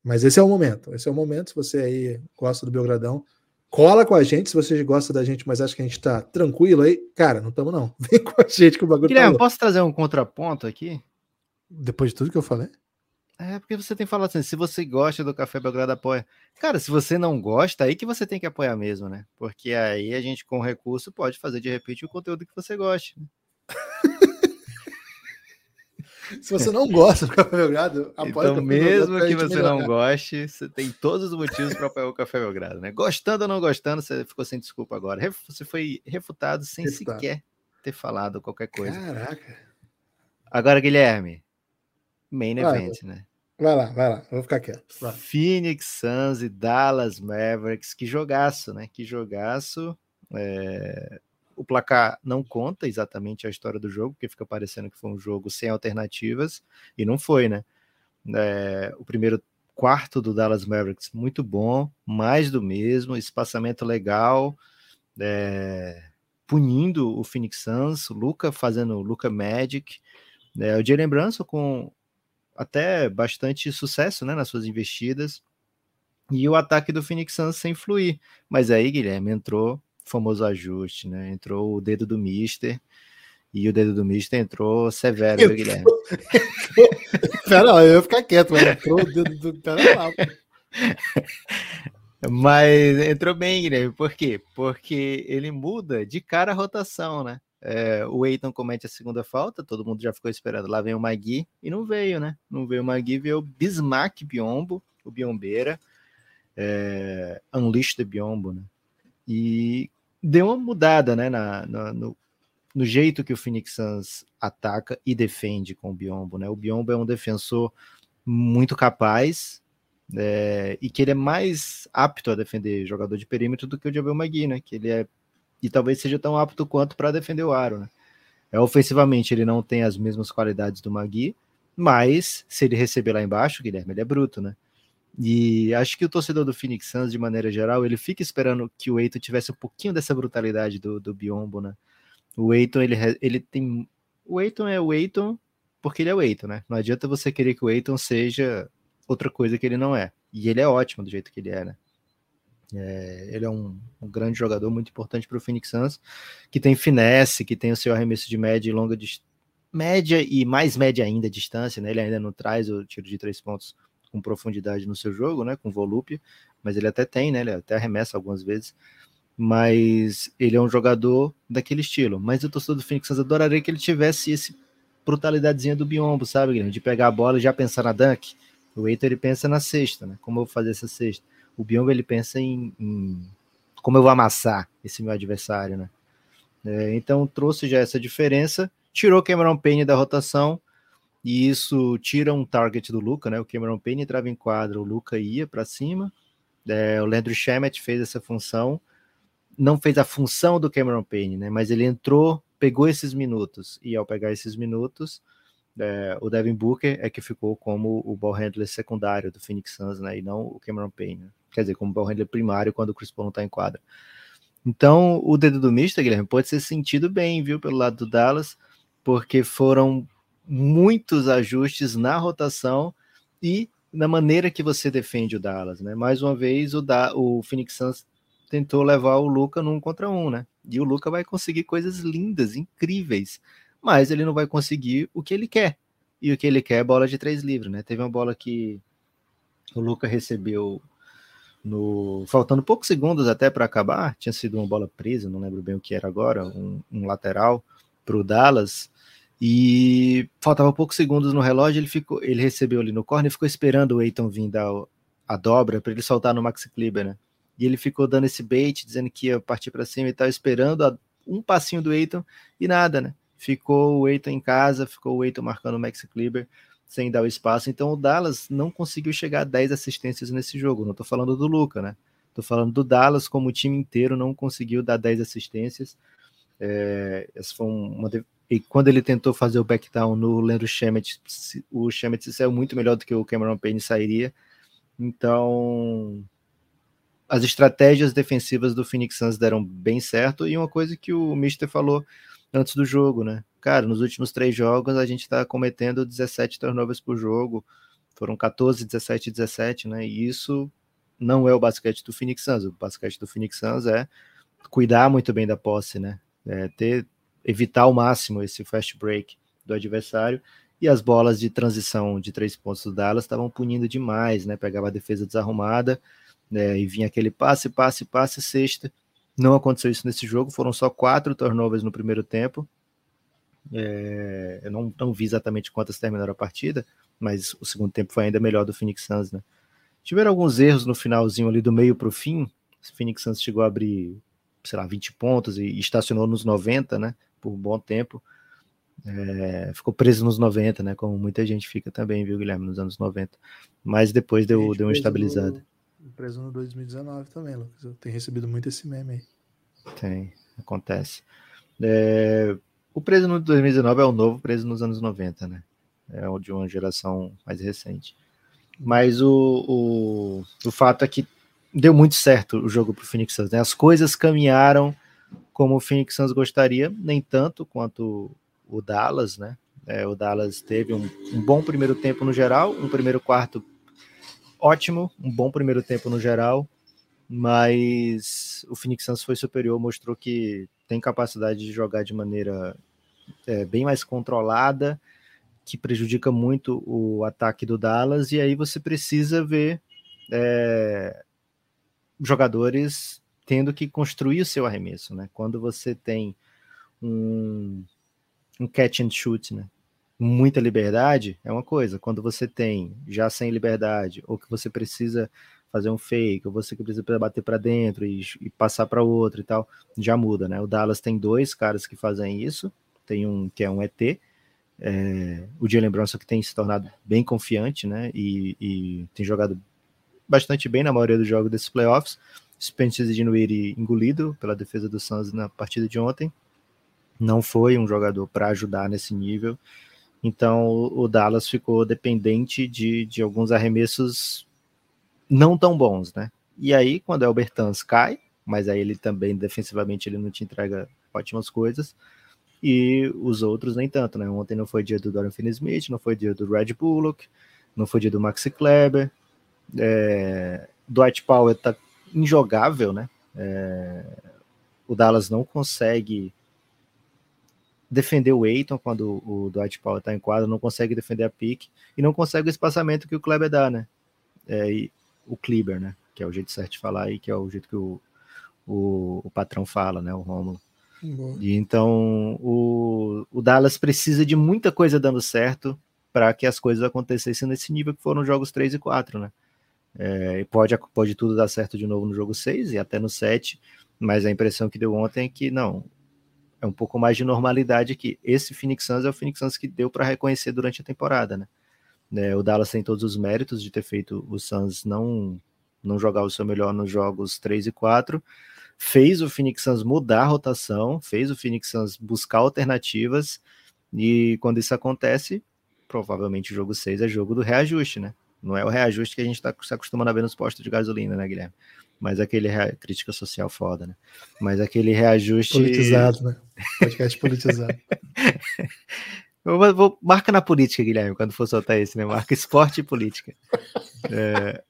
Mas esse é o momento. Esse é o momento. Se você aí gosta do Belgradão, cola com a gente. Se você gosta da gente, mas acha que a gente tá tranquilo aí, cara, não estamos não. [laughs] Vem com a gente que o bagulho tá Guilherme, louco. posso trazer um contraponto aqui? Depois de tudo que eu falei. É, porque você tem falado assim, se você gosta do Café Belgrado, apoia. Cara, se você não gosta, aí que você tem que apoiar mesmo, né? Porque aí a gente, com recurso, pode fazer de repente o conteúdo que você goste. né? [laughs] Se você não gosta do Café Belgrado, [laughs] apoia o Então, Café Belgrado mesmo pra que você melhorar. não goste, você tem todos os motivos para apoiar o Café Belgrado, né? Gostando ou não gostando, você ficou sem desculpa agora. Você foi refutado sem Refutado. sequer ter falado qualquer coisa. Caraca. Agora, Guilherme, main Vai, event, né? Vai lá, vai lá. Vou ficar quieto. Vai. Phoenix Suns e Dallas Mavericks, que jogaço, né? Que jogaço. É, O placar não conta exatamente a história do jogo, porque fica parecendo que foi um jogo sem alternativas, e não foi, né? É, O primeiro quarto do Dallas Mavericks, muito bom, mais do mesmo, espaçamento legal, é, punindo o Phoenix Suns, o Luca fazendo o Luca Magic, é, o Jalen Brunson com até bastante sucesso né, nas suas investidas. E o ataque do Phoenix Suns sem fluir. Mas aí, Guilherme, entrou o famoso ajuste, né? Entrou o dedo do Mister. E o dedo do Mister entrou severo, viu, Guilherme? [laughs] Pera lá, eu ia ficar quieto, mas entrou o dedo do. Pera lá. Mas entrou bem, Guilherme. Por quê? Porque ele muda de cara a rotação, né? É, o Eiton comete a segunda falta, todo mundo já ficou esperando. Lá vem o Magui e não veio, né? Não veio o Magui, veio o Bismarck Biombo, o Biombeira, é, Unleash the Biombo, né? E deu uma mudada, né? Na, na- no, no jeito que o Phoenix Suns ataca e defende com o Biombo, né? O Biombo é um defensor muito capaz, é, e que ele é mais apto a defender jogador de perímetro do que o Javel Magui, né? Que ele é e talvez seja tão apto quanto para defender o aro, né? É, ofensivamente ele não tem as mesmas qualidades do Magui, mas se ele receber lá embaixo, Guilherme, ele é bruto, né? E acho que o torcedor do Phoenix Suns, de maneira geral, ele fica esperando que o Eiton tivesse um pouquinho dessa brutalidade do, do Biombo, né? O Eiton, ele, ele tem... O Eiton é o Eiton porque ele é o Eiton, né? Não adianta você querer que o Eiton seja outra coisa que ele não é. E ele é ótimo do jeito que ele é, né? É, ele é um, um grande jogador, muito importante para o Phoenix Suns, que tem finesse, que tem o seu arremesso de média e longa média e mais média ainda distância, né? Ele ainda não traz o tiro de três pontos com profundidade no seu jogo, né? Com volúpia, mas ele até tem, né? Ele até arremessa algumas vezes. Mas ele é um jogador daquele estilo. Mas o torcedor do Phoenix Suns adoraria que ele tivesse esse brutalidadezinha do biombo, sabe, Guilherme? De pegar a bola e já pensar na dunk. O Eito ele pensa na cesta, né? Como eu vou fazer essa cesta? O Biombo ele pensa em, em como eu vou amassar esse meu adversário, né? É, então trouxe já essa diferença, tirou Cameron Payne da rotação e isso tira um target do Luca, né? O Cameron Payne entrava em quadra, o Luca ia para cima. É, o Leandro Shemet fez essa função, não fez a função do Cameron Payne, né? Mas ele entrou, pegou esses minutos e ao pegar esses minutos, é, o Devin Booker é que ficou como o ball handler secundário do Phoenix Suns, né? E não o Cameron Payne. Né? Quer dizer, como ball handler primário quando o Chris Paul não está em quadra. Então, o dedo do Mister, Guilherme, pode ser sentido bem, viu, pelo lado do Dallas, porque foram muitos ajustes na rotação e na maneira que você defende o Dallas, né? Mais uma vez, o, da, o Phoenix Suns tentou levar o Luca num contra um, né? E o Luca vai conseguir coisas lindas, incríveis, mas ele não vai conseguir o que ele quer. E o que ele quer é bola de três livres, né? Teve uma bola que o Luca recebeu no faltando poucos segundos até para acabar, tinha sido uma bola presa, não lembro bem o que era agora, um, um lateral para o Dallas. E faltava poucos segundos no relógio, ele ficou, ele recebeu ali no corner e ficou esperando o Eiton vir dar a dobra para ele soltar no Maxi Kleber, né? E ele ficou dando esse bait, dizendo que ia partir para cima e tal, esperando a, um passinho do Eiton e nada, né? Ficou o Eiton em casa, ficou o Eiton marcando o Maxi Kleber sem dar o espaço. Então o Dallas não conseguiu chegar a 10 assistências nesse jogo. Não estou falando do Luca, né? Estou falando do Dallas como o time inteiro não conseguiu dar 10 assistências. É, essa foi uma, e quando ele tentou fazer o backdown no Leandro Shemet, o Shemet saiu muito melhor do que o Cameron Payne sairia. Então, as estratégias defensivas do Phoenix Suns deram bem certo. E uma coisa que o Mister falou antes do jogo, né? Cara, nos últimos três jogos a gente está cometendo 17 turnovers por jogo. Foram 14, 17 17, né? E isso não é o basquete do Phoenix Suns. O basquete do Phoenix Suns é cuidar muito bem da posse, né? É ter evitar ao máximo esse fast break do adversário. E as bolas de transição de três pontos do Dallas estavam punindo demais, né? Pegava a defesa desarrumada né? e vinha aquele passe, passe, passe, sexta. Não aconteceu isso nesse jogo, foram só quatro turnovers no primeiro tempo. É, eu não, não vi exatamente quantas terminaram a partida, mas o segundo tempo foi ainda melhor do Phoenix Suns, né? Tiveram alguns erros no finalzinho ali do meio para o fim. O Phoenix Suns chegou a abrir, sei lá, 20 pontos e, estacionou nos 90, né? por um bom tempo. É, ficou preso nos 90, né? Como muita gente fica também, viu, Guilherme, nos anos 90. Mas depois deu, deu uma estabilizada. Preso no 2019 também, Lucas. Eu tenho recebido muito esse meme aí. Tem, acontece. É, o preso no 2019 é o novo preso nos anos 90, né? É o de uma geração mais recente. Mas o, o, o fato é que deu muito certo o jogo para o Phoenix Suns, né? As coisas caminharam como o Phoenix Suns gostaria, nem tanto quanto o Dallas, né? É, o Dallas teve um, um, bom primeiro tempo no geral, um primeiro quarto ótimo, um bom primeiro tempo no geral, mas o Phoenix Suns foi superior, mostrou que tem capacidade de jogar de maneira é, bem mais controlada, que prejudica muito o ataque do Dallas, e aí você precisa ver é, jogadores tendo que construir o seu arremesso, né? Quando você tem um, um catch and shoot, né? Muita liberdade é uma coisa. Quando você tem já sem liberdade, ou que você precisa fazer um fake, ou você que precisa bater para dentro e, e passar para outro e tal, já muda, né? O Dallas tem dois caras que fazem isso. Tem um que é um ET, é, o Jalen Brunson que tem se tornado bem confiante, né? E, e tem jogado bastante bem na maioria dos jogos desses playoffs. Spencer Dinwiddie engolido pela defesa do Suns na partida de ontem. Não foi um jogador para ajudar nesse nível. Então o Dallas ficou dependente de, de alguns arremessos não tão bons, né? E aí, quando o Bertans cai, mas aí ele também defensivamente ele não te entrega ótimas coisas, e os outros nem tanto, né? Ontem não foi dia do Dorian Finney-Smith, não foi dia do Red Bullock, não foi dia do Maxi Kleber, é, Dwight Powell tá injogável, né? É, o Dallas não consegue defender o Eiton quando o Dwight Powell está em quadro, não consegue defender a pique e não consegue o espaçamento que o Kleber dá, né? É, e, o Kleber, né? Que é o jeito certo de falar e que é o jeito que o, o, o patrão fala, né? O Romulo. E então o, o Dallas precisa de muita coisa dando certo para que as coisas acontecessem nesse nível que foram os jogos 3 e 4, né? É, pode, pode tudo dar certo de novo no jogo 6 e até no 7, mas a impressão que deu ontem é que não. É um pouco mais de normalidade aqui. Esse Phoenix Suns é o Phoenix Suns que deu para reconhecer durante a temporada, né? É, o Dallas tem todos os méritos de ter feito o Suns não, não jogar o seu melhor nos jogos 3 e 4, fez o Phoenix Suns mudar a rotação, fez o Phoenix Suns buscar alternativas, e quando isso acontece, provavelmente o jogo 6 é jogo do reajuste, né? Não é o reajuste que a gente está se acostumando a ver nos postos de gasolina, né, Guilherme? Mas aquele rea... crítica social foda, né? Mas aquele reajuste. Politizado, né? Podcast politizado. [laughs] Vou, vou, marca na política, Guilherme, quando for soltar esse, né? Marca esporte e política. É,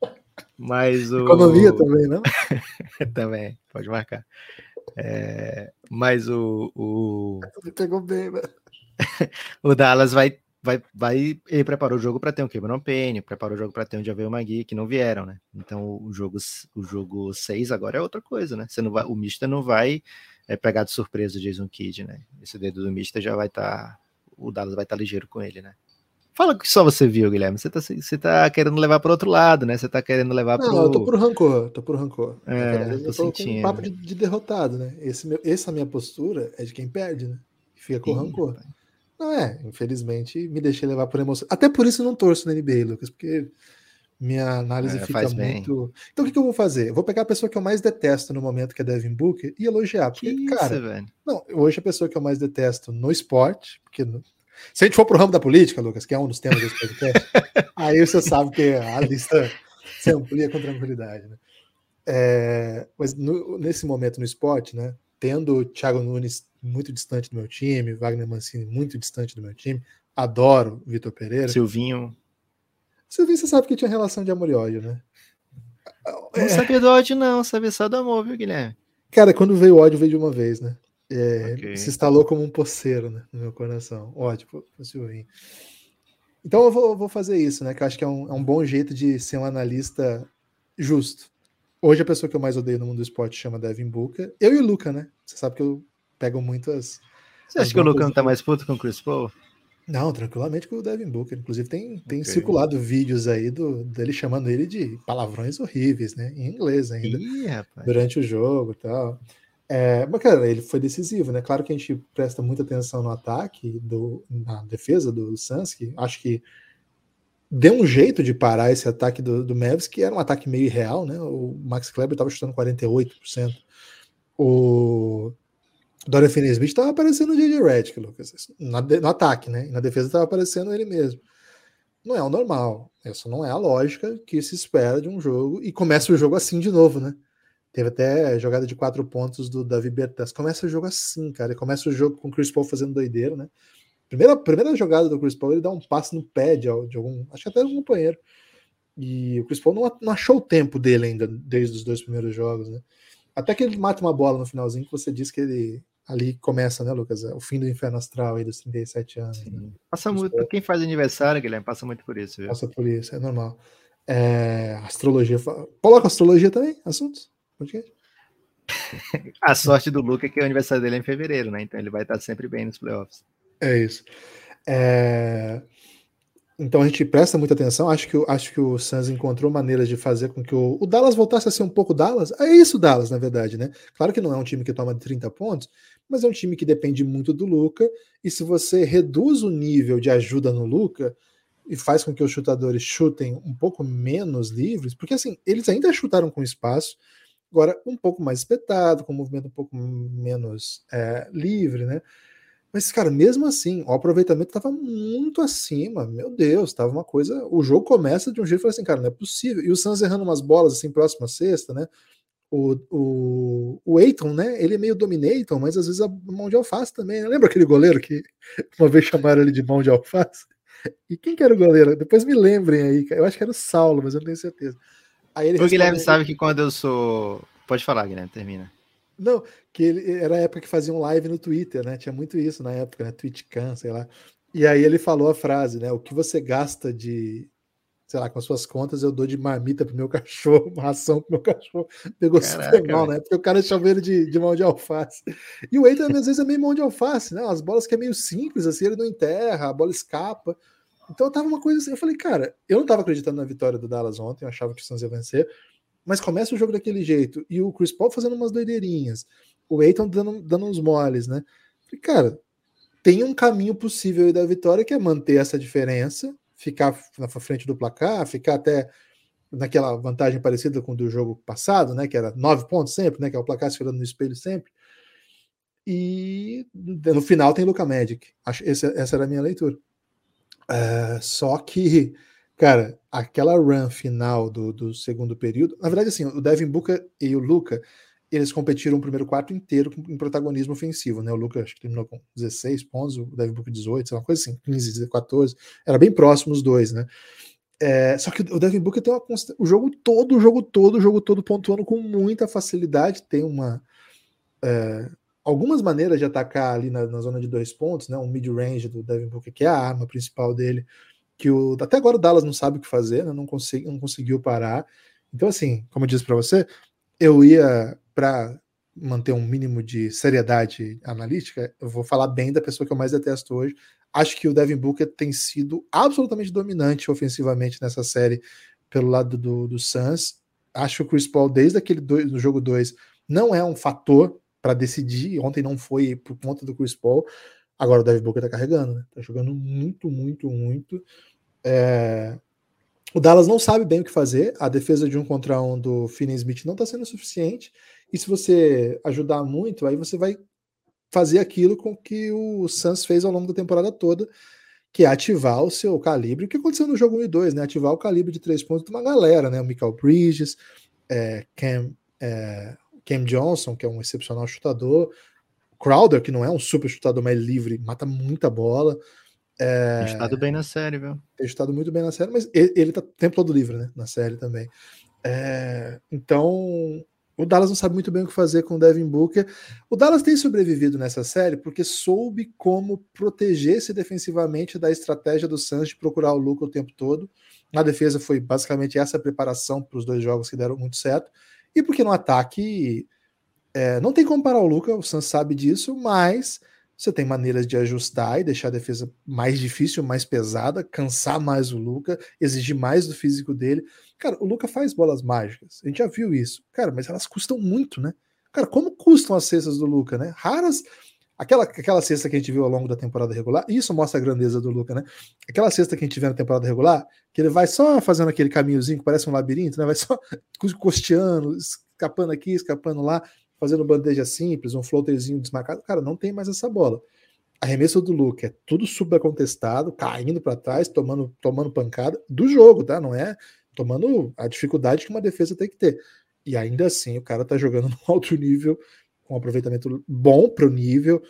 mas o. Economia também, não? [laughs] também, pode marcar. É, mas o. o... Pegou bem, né? [laughs] o Dallas vai vai, vai, ele preparou o jogo para ter um Cameron Payne, preparou o jogo para ter um Javel Magui, que não vieram, né? Então o jogo o jogo 6 agora é outra coisa, né? Você não vai, o Mister não vai é, pegar de surpresa o Jason Kidd, né? Esse dedo do Mister já vai estar, tá, o Dallas vai estar tá ligeiro com ele, né? Fala que só você viu, Guilherme. Você tá, você tá querendo levar para outro lado, né? Você tá querendo levar para. Não, eu tô por rancor, tô por rancor. É, eu tô, tô sentindo. um papo de, de, derrotado, né? Esse meu, essa minha postura é de quem perde, né? Fica com Sim, rancor. Pai. Não é, infelizmente me deixei levar por emoção. Até por isso não torço na NBA, Lucas, porque minha análise é, fica muito. Então o que, que, eu vou fazer? Eu vou pegar a pessoa que eu mais detesto no momento, que é Devin Booker, e elogiar. Porque, que cara, velho? não, hoje a pessoa que eu mais detesto no esporte, porque no... se a gente for pro ramo da política, Lucas, que é um dos temas desse podcast, [laughs] aí você sabe que a lista se amplia com tranquilidade, né? É, mas no, nesse momento no esporte, né? Tendo o Thiago Nunes muito distante do meu time, Wagner Mancini muito distante do meu time. Adoro Vitor Pereira. Silvinho. Silvinho, você sabe que tinha relação de amor e ódio, né? Não é... sabia do ódio, não, sabia só do amor, viu, Guilherme? Cara, quando veio o ódio, veio de uma vez, né? É, okay. Se instalou como um poceiro né, no meu coração. Ótimo, Silvinho. Então eu vou, vou, fazer isso, né? Que eu acho que é um, é um bom jeito de ser um analista justo. Hoje a pessoa que eu mais odeio no mundo do esporte chama Devin Booker. Eu e o Luca, né? Você sabe que eu pegam muitas. Você acha que o Luca não tá mais puto com o Chris Paul? Não, tranquilamente com o Devin Booker. Inclusive, tem, tem okay. circulado vídeos aí do, dele chamando ele de palavrões horríveis, né? Em inglês ainda. Ih, durante o jogo e tal. É, mas, cara, ele foi decisivo, né? Claro que a gente presta muita atenção no ataque, do, na defesa do Suns, que acho que deu um jeito de parar esse ataque do, do que era um ataque meio irreal, né? O Max Kleber estava chutando 48%. O Dorian Finney-Smith estava aparecendo o J.J. Redick, Lucas, no ataque, né? E na defesa estava aparecendo ele mesmo. Não é o normal. Essa não é a lógica que se espera de um jogo. E começa o jogo assim de novo, né? Teve até jogada de quatro pontos do Davi Bertas. Começa o jogo assim, cara. E começa o jogo com o Chris Paul fazendo doideiro, né? Primeira, primeira jogada do Chris Paul, ele dá um passe no pé de, de algum. Acho que até de um companheiro. E o Chris Paul não, não achou o tempo dele ainda, desde os dois primeiros jogos, né? Até que ele mata uma bola no finalzinho, que você disse que ele ali começa, né, Lucas? O fim do inferno astral aí dos 37 anos. Né? Passa muito, quem faz aniversário, Guilherme, passa muito por isso. Viu? Passa por isso, é normal. É, astrologia. Coloca astrologia também? Assuntos? [laughs] a sorte do Luca é que o aniversário dele é em fevereiro, né? Então ele vai estar sempre bem nos playoffs. É isso. É... Então a gente presta muita atenção. Acho que, acho que o Suns encontrou maneiras de fazer com que o, o, Dallas voltasse a ser um pouco Dallas. É isso, Dallas, na verdade, né? Claro que não é um time que toma 30 pontos, mas é um time que depende muito do Luca. E se você reduz o nível de ajuda no Luca e faz com que os chutadores chutem um pouco menos livres, porque assim, eles ainda chutaram com espaço, agora um pouco mais espetado, com um movimento um pouco menos é, livre, né? Mas, cara, mesmo assim, o aproveitamento estava muito acima. Meu Deus, estava uma coisa. O jogo começa de um jeito e fala assim, cara, não é possível. E o Suns errando umas bolas assim, próxima à sexta, né? O, o, o Eiton, né? Ele é meio dominator, mas às vezes a mão de alface também. Né? Lembra aquele goleiro que [laughs] uma vez chamaram ele de mão de alface? E quem que era o goleiro? Depois me lembrem aí. Eu acho que era o Saulo, mas eu não tenho certeza. O Guilherme sabe que quando eu sou. Pode falar, Guilherme, termina. Não, que ele era a época que faziam live no Twitter, né? Tinha muito isso na época, né? TwitchCam, sei lá. E aí ele falou a frase, né? O que você gasta de, sei lá, com as suas contas, eu dou de marmita pro meu [laughs] cachorro, ração pro meu cachorro. Pegou Caraca, super mal, né? Porque o cara chamou ele de, de mão de alface. E o Eitan, às vezes, é meio mão de alface, né? As bolas que é meio simples, assim, ele não enterra, a bola escapa. Então tava uma coisa assim, eu falei, cara, eu não tava acreditando na vitória do Dallas ontem, eu achava que o Suns ia vencer, mas começa o jogo daquele jeito, e o Chris Paul fazendo umas doideirinhas, o Eiton dando, dando uns moles, né? E, cara, tem um caminho possível aí da vitória que é manter essa diferença, ficar na frente do placar, ficar até naquela vantagem parecida com do jogo passado, né? Que era nove pontos sempre, né? Que é o placar se olhando no espelho sempre. E no final tem Luca Magic. Essa, era a minha leitura. Uh, só que, cara, aquela run final do, do segundo período, na verdade, assim, o Devin Booker e o Luca, eles competiram o primeiro quarto inteiro em protagonismo ofensivo, né? O Luca acho que terminou com 16 pontos, o Devin Booker 18, sei uma coisa assim, 15, 14, era bem próximo os dois, né? É, só que o Devin Booker tem uma o jogo todo, o jogo todo, o jogo todo pontuando com muita facilidade, tem uma é, algumas maneiras de atacar ali na, na zona de dois pontos, né? Um mid-range do Devin Booker, que é a arma principal dele, que o, até agora o Dallas não sabe o que fazer, né? não, consegui, não conseguiu parar. Então, assim, como eu disse para você, eu ia para manter um mínimo de seriedade analítica, eu vou falar bem da pessoa que eu mais detesto hoje. Acho que o Devin Booker tem sido absolutamente dominante ofensivamente nessa série pelo lado do, do Suns. Acho que o Chris Paul, desde aquele dois, jogo 2, não é um fator para decidir. Ontem não foi por conta do Chris Paul. Agora o Devin Booker tá carregando, né? Tá jogando muito, muito, muito. É... O Dallas não sabe bem o que fazer. A defesa de um contra um do Finney Smith não está sendo suficiente. E se você ajudar muito, aí você vai fazer aquilo com que o Suns fez ao longo da temporada toda, que é ativar o seu calibre, o que aconteceu no jogo 1 e 2, né? Ativar o calibre de três pontos de uma galera, né? O Michael Bridges, é, Cam, é, Cam Johnson, que é um excepcional chutador, Crowder, que não é um super chutador, mas livre, mata muita bola. É... Tem estado bem na série, viu? Tem estado muito bem na série, mas ele, ele tá o tempo todo livre, né? Na série também. É... Então, o Dallas não sabe muito bem o que fazer com o Devin Booker. O Dallas tem sobrevivido nessa série porque soube como proteger-se defensivamente da estratégia do Suns de procurar o Luca o tempo todo. Na defesa foi basicamente essa preparação para os dois jogos que deram muito certo. E porque no ataque é, não tem como parar o Luca, o Sam sabe disso, mas você tem maneiras de ajustar e deixar a defesa mais difícil, mais pesada, cansar mais o Luca, exigir mais do físico dele. Cara, o Luca faz bolas mágicas, a gente já viu isso. Cara, mas elas custam muito, né? Cara, como custam as cestas do Luca, né? Raras. Aquela, aquela cesta que a gente viu ao longo da temporada regular, isso mostra a grandeza do Luca, né? Aquela cesta que a gente vê na temporada regular, que ele vai só fazendo aquele caminhozinho que parece um labirinto, né? Vai só [laughs] costeando, escapando aqui, escapando lá, fazendo bandeja simples, um floaterzinho desmarcado. Cara, não tem mais essa bola. Arremesso do Luca é tudo super contestado, caindo para trás, tomando, tomando pancada do jogo, tá? Não é tomando a dificuldade que uma defesa tem que ter. E ainda assim, o cara tá jogando [laughs] no alto nível com um aproveitamento bom para o nível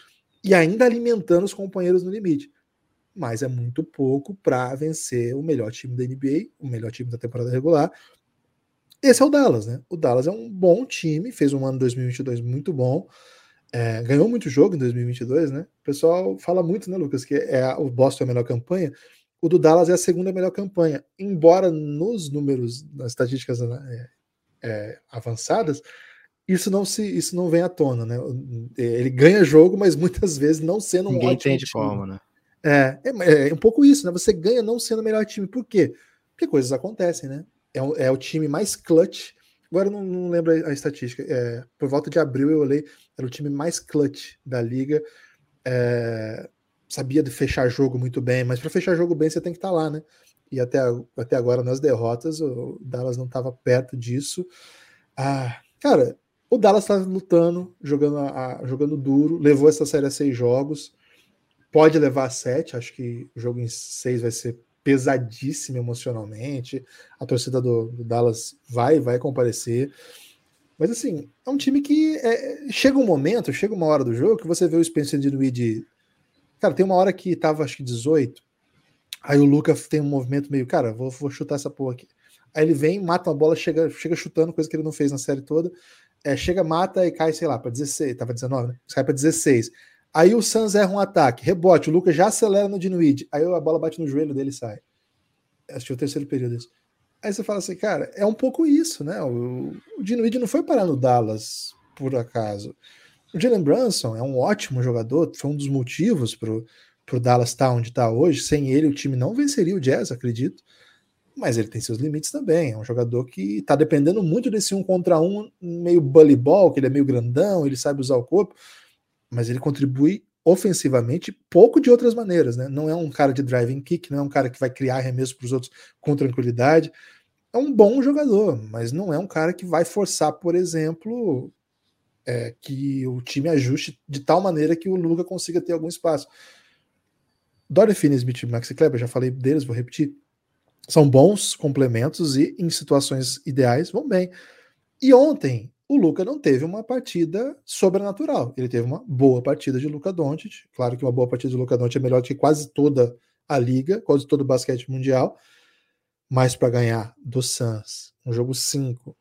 e ainda alimentando os companheiros no limite. Mas é muito pouco para vencer o melhor time da NBA, o melhor time da temporada regular. Esse é o Dallas, né? O Dallas é um bom time, fez um ano 2022 muito bom, é, ganhou muito jogo em 2022, né? O pessoal fala muito, né, Lucas, que é a, o Boston é a melhor campanha. O do Dallas é a segunda melhor campanha, embora nos números, nas estatísticas né, é, é, avançadas, isso não se isso não vem à tona, né? Ele ganha jogo, mas muitas vezes não sendo um Ninguém ótimo entende time. como, né? É, é, é, um pouco isso, né? Você ganha não sendo o melhor time. Por quê? Porque coisas acontecem, né? É, é o time mais clutch. Agora eu não, não lembro a, a estatística. É, por volta de abril eu olhei, era o time mais clutch da liga. É, sabia de fechar jogo muito bem, mas para fechar jogo bem você tem que estar tá lá, né? E até, até agora nas derrotas o Dallas não estava perto disso. Ah, cara, o Dallas está lutando, jogando, a, jogando duro, levou essa série a seis jogos, pode levar a sete. Acho que o jogo em seis vai ser pesadíssimo emocionalmente. A torcida do, do Dallas vai, vai comparecer. Mas assim, é um time que é, chega um momento, chega uma hora do jogo que você vê o Spencer Dinwiddie. Cara, tem uma hora que tava acho que 18. Aí o Luca tem um movimento meio, cara, vou, vou chutar essa porra aqui. Aí ele vem, mata uma bola, chega, chega chutando, coisa que ele não fez na série toda é, chega, mata e cai, sei lá, para 16, tava 19, né? Cai para 16. Aí o Suns erra um ataque, rebote, o Lucas já acelera no Dinwiddie, aí a bola bate no joelho dele e sai. Assistiu o terceiro período isso. Aí você fala assim, cara, é um pouco isso, né? O, o não foi parar no Dallas por acaso. O Jalen Brunson é um ótimo jogador, foi um dos motivos pro, pro Dallas estar tá onde está hoje. Sem ele, o time não venceria o Jazz, acredito mas ele tem seus limites também. É um jogador que está dependendo muito desse um contra um, meio bully ball, que ele é meio grandão, ele sabe usar o corpo, mas ele contribui ofensivamente pouco de outras maneiras, né? Não é um cara de driving kick, não é um cara que vai criar arremesso para os outros com tranquilidade. é um bom jogador, mas não é um cara que vai forçar, por exemplo, é, que o time ajuste de tal maneira que o Luca consiga ter algum espaço. Dory Finney-Smith e Maxi Kleber, já falei deles, vou repetir. São bons complementos e em situações ideais vão bem. E ontem o Luca não teve uma partida sobrenatural. Ele teve uma boa partida de Luca Doncic. Claro que uma boa partida de Luca Doncic é melhor que quase toda a liga, quase todo o basquete mundial. Mas para ganhar do Suns, um jogo 5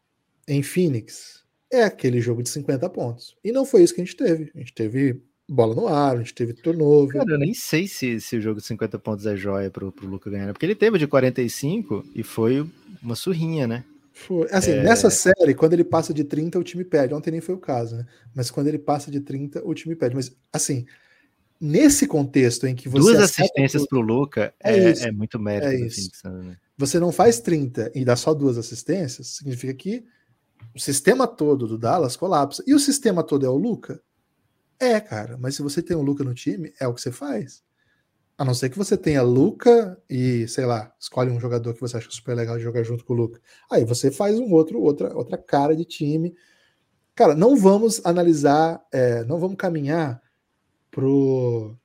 em Phoenix, é aquele jogo de 50 pontos. E não foi isso que a gente teve. A gente teve bola no ar, a gente teve turnover. Cara, eu nem sei se, se o jogo de 50 pontos é joia pro, pro Luca ganhar, porque ele teve de 45 e foi uma surrinha, né? Foi. Assim, é... nessa série, quando ele passa de 30, o time perde. Ontem nem foi o caso, né? Mas quando ele passa de 30, o time perde. Mas, assim, nesse contexto em que você. Duas assistências para o Luca é, é, é, muito mérito. É isso. Né? Você não faz 30 e dá só duas assistências, significa que o sistema todo do Dallas colapsa. E o sistema todo é o Luca? É, cara, mas se você tem o Luca no time, é o que você faz. A não ser que você tenha Luca e, sei lá, escolhe um jogador que você acha super legal de jogar junto com o Luca. Aí você faz um outro, outra, outra cara de time. Cara, não vamos analisar, é, não vamos caminhar pro,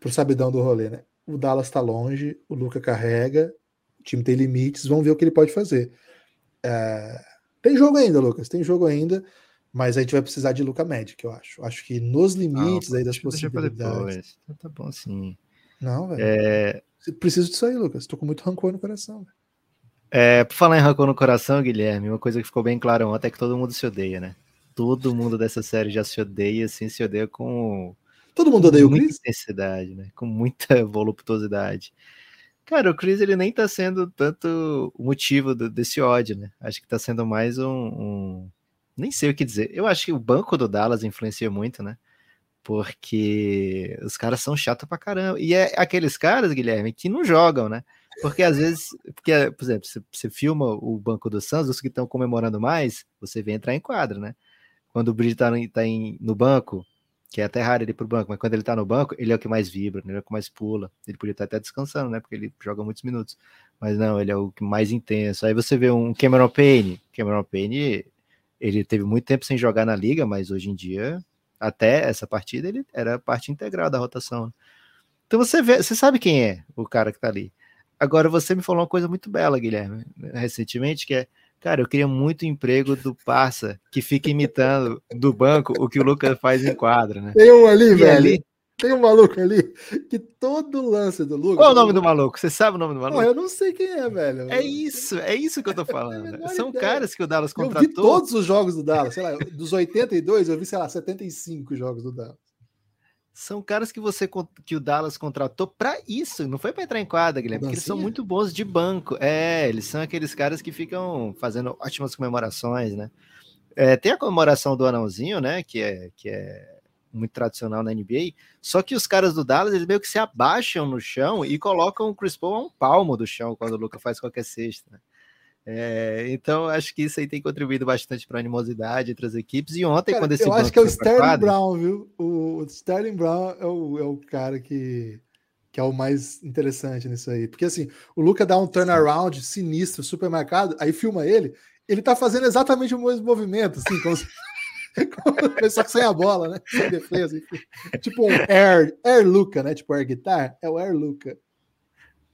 pro sabidão do rolê, né? O Dallas tá longe, o Luca carrega, o time tem limites, vamos ver o que ele pode fazer. É, tem jogo ainda, Lucas, tem jogo ainda. Mas a gente vai precisar de Luca Magic, eu acho. Acho que nos limites aí das possibilidades. Então tá bom sim. Não, velho. É... Preciso disso aí, Lucas. Tô com muito rancor no coração. É, por falar em rancor no coração, Guilherme, uma coisa que ficou bem clara ontem é que todo mundo se odeia, né? Todo mundo dessa série já se odeia, assim, se odeia com. Todo mundo odeia o Chris? intensidade, né? Com muita [laughs] voluptuosidade. Cara, o Chris ele nem tá sendo tanto o motivo do, desse ódio, né? Acho que tá sendo mais um, um nem sei o que dizer. Eu acho que o banco do Dallas influencia muito, né? Porque os caras são chatos pra caramba. E é aqueles caras, Guilherme, que não jogam, né? Porque às vezes, porque, por exemplo, você, filma o banco do Suns, os que estão comemorando mais, você vem entrar em quadro, né? Quando o Bridge tá, no, tá em, no banco, que é até raro ele ir pro banco, mas quando ele tá no banco, ele é o que mais vibra, ele é o que mais pula. Ele podia estar até descansando, né? Porque ele joga muitos minutos. Mas não, ele é o que mais intenso. Aí você vê um Cameron Payne. Cameron Payne ele teve muito tempo sem jogar na liga, mas hoje em dia, até essa partida, ele era parte integral da rotação. Né? Então você vê, você sabe quem é o cara que tá ali. Agora você me falou uma coisa muito bela, Guilherme, recentemente, que é, cara, eu queria muito emprego do Parça que fica imitando do banco o que o Lucas faz em quadra, né? Tem um ali, e velho. Ali, tem um maluco ali que todo lance do Lucas. Qual é o nome do maluco? Você sabe o nome do maluco? eu não sei quem é, velho. É isso, é isso que eu tô falando. São ideia. caras que o Dallas contratou. Eu vi todos os jogos do Dallas, sei lá, dos 82, eu vi, sei lá, 75 jogos do Dallas. São caras que você que o Dallas contratou para isso, não foi para entrar em quadra, Guilherme, porque eles são muito bons de banco. É, eles são aqueles caras que ficam fazendo ótimas comemorações, né? É, tem a comemoração do anãozinho, né? Que é, que é muito tradicional na NBA. Só que os caras do Dallas, eles meio que se abaixam no chão e colocam o Chris Paul a um palmo do chão quando o Luca faz qualquer cesta. Né? É, então, acho que isso aí tem contribuído bastante para a animosidade entre as equipes. E ontem, cara, quando esse Eu acho que é o Sterling quadra... Brown, viu? O, Sterling Brown é o, é o cara que, que é o mais interessante nisso aí. Porque assim, o Luca dá um turnaround sinistro, super marcado, aí filma ele, ele tá fazendo exatamente o mesmo movimento, assim, como se... [laughs] Só que sem a bola, né? Sem defesa. Enfim. Tipo um Air, Air Luca, né? Tipo Air Guitar, é o Air Luca.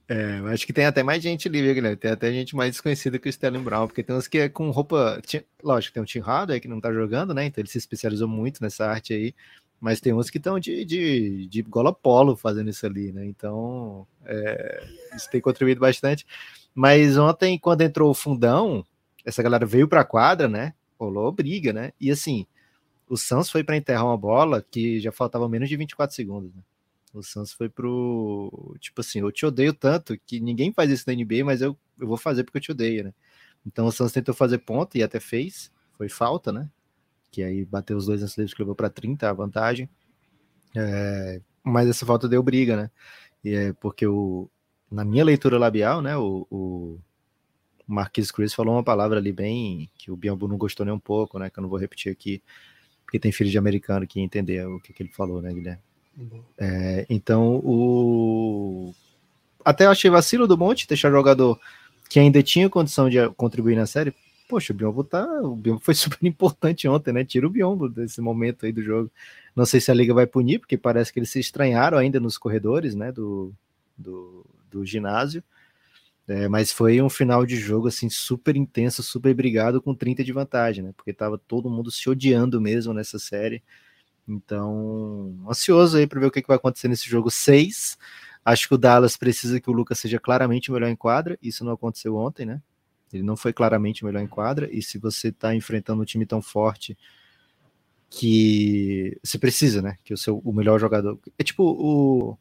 É, acho que tem até mais gente ali, Guilherme. Tem até gente mais desconhecida que o Sterling Brown, porque tem uns que é com roupa. Lógico, tem o Tim Hardaway que não tá jogando, né? Então ele se especializou muito nessa arte aí. Mas tem uns que estão de, de, de gola polo fazendo isso ali, né? Então, é, isso tem contribuído bastante. Mas ontem, quando entrou o fundão, essa galera veio para a quadra, né? rolou briga, né? E assim, o Santos foi para enterrar uma bola que já faltava menos de 24 segundos, né? O Santos foi pro. Tipo assim, eu te odeio tanto que ninguém faz isso na NBA, mas eu, eu vou fazer porque eu te odeio, né? Então o Santos tentou fazer ponto e até fez. Foi falta, né? Que aí bateu os dois lances que levou para 30 a vantagem. É, mas essa falta deu briga, né? E é porque o, na minha leitura labial, né? O, o, Marquis falou uma palavra ali bem que o Biambu não gostou nem um pouco, né? Que eu não vou repetir aqui, porque tem filho de americano que entender o que, que ele falou, né, Guilherme? É, então, o. Até achei vacilo do Monte deixar jogador que ainda tinha condição de contribuir na série, poxa, o Biombo tá. O Biombo foi [laughs] super importante ontem, né? Tira o Biombo desse momento aí do jogo. Não sei se a liga vai punir, porque parece que eles se estranharam ainda nos corredores, né? Do, do, do ginásio. É, mas foi um final de jogo assim super intenso, super brigado com 30 de vantagem, né? Porque tava todo mundo se odiando mesmo nessa série. Então, ansioso aí para ver o que, que vai acontecer nesse jogo 6. Acho que o Dallas precisa que o Lucas seja claramente melhor em quadra. Isso não aconteceu ontem, né? Ele não foi claramente melhor em quadra. E se você está enfrentando um time tão forte que você precisa, né? Que o seu o melhor jogador. É tipo o,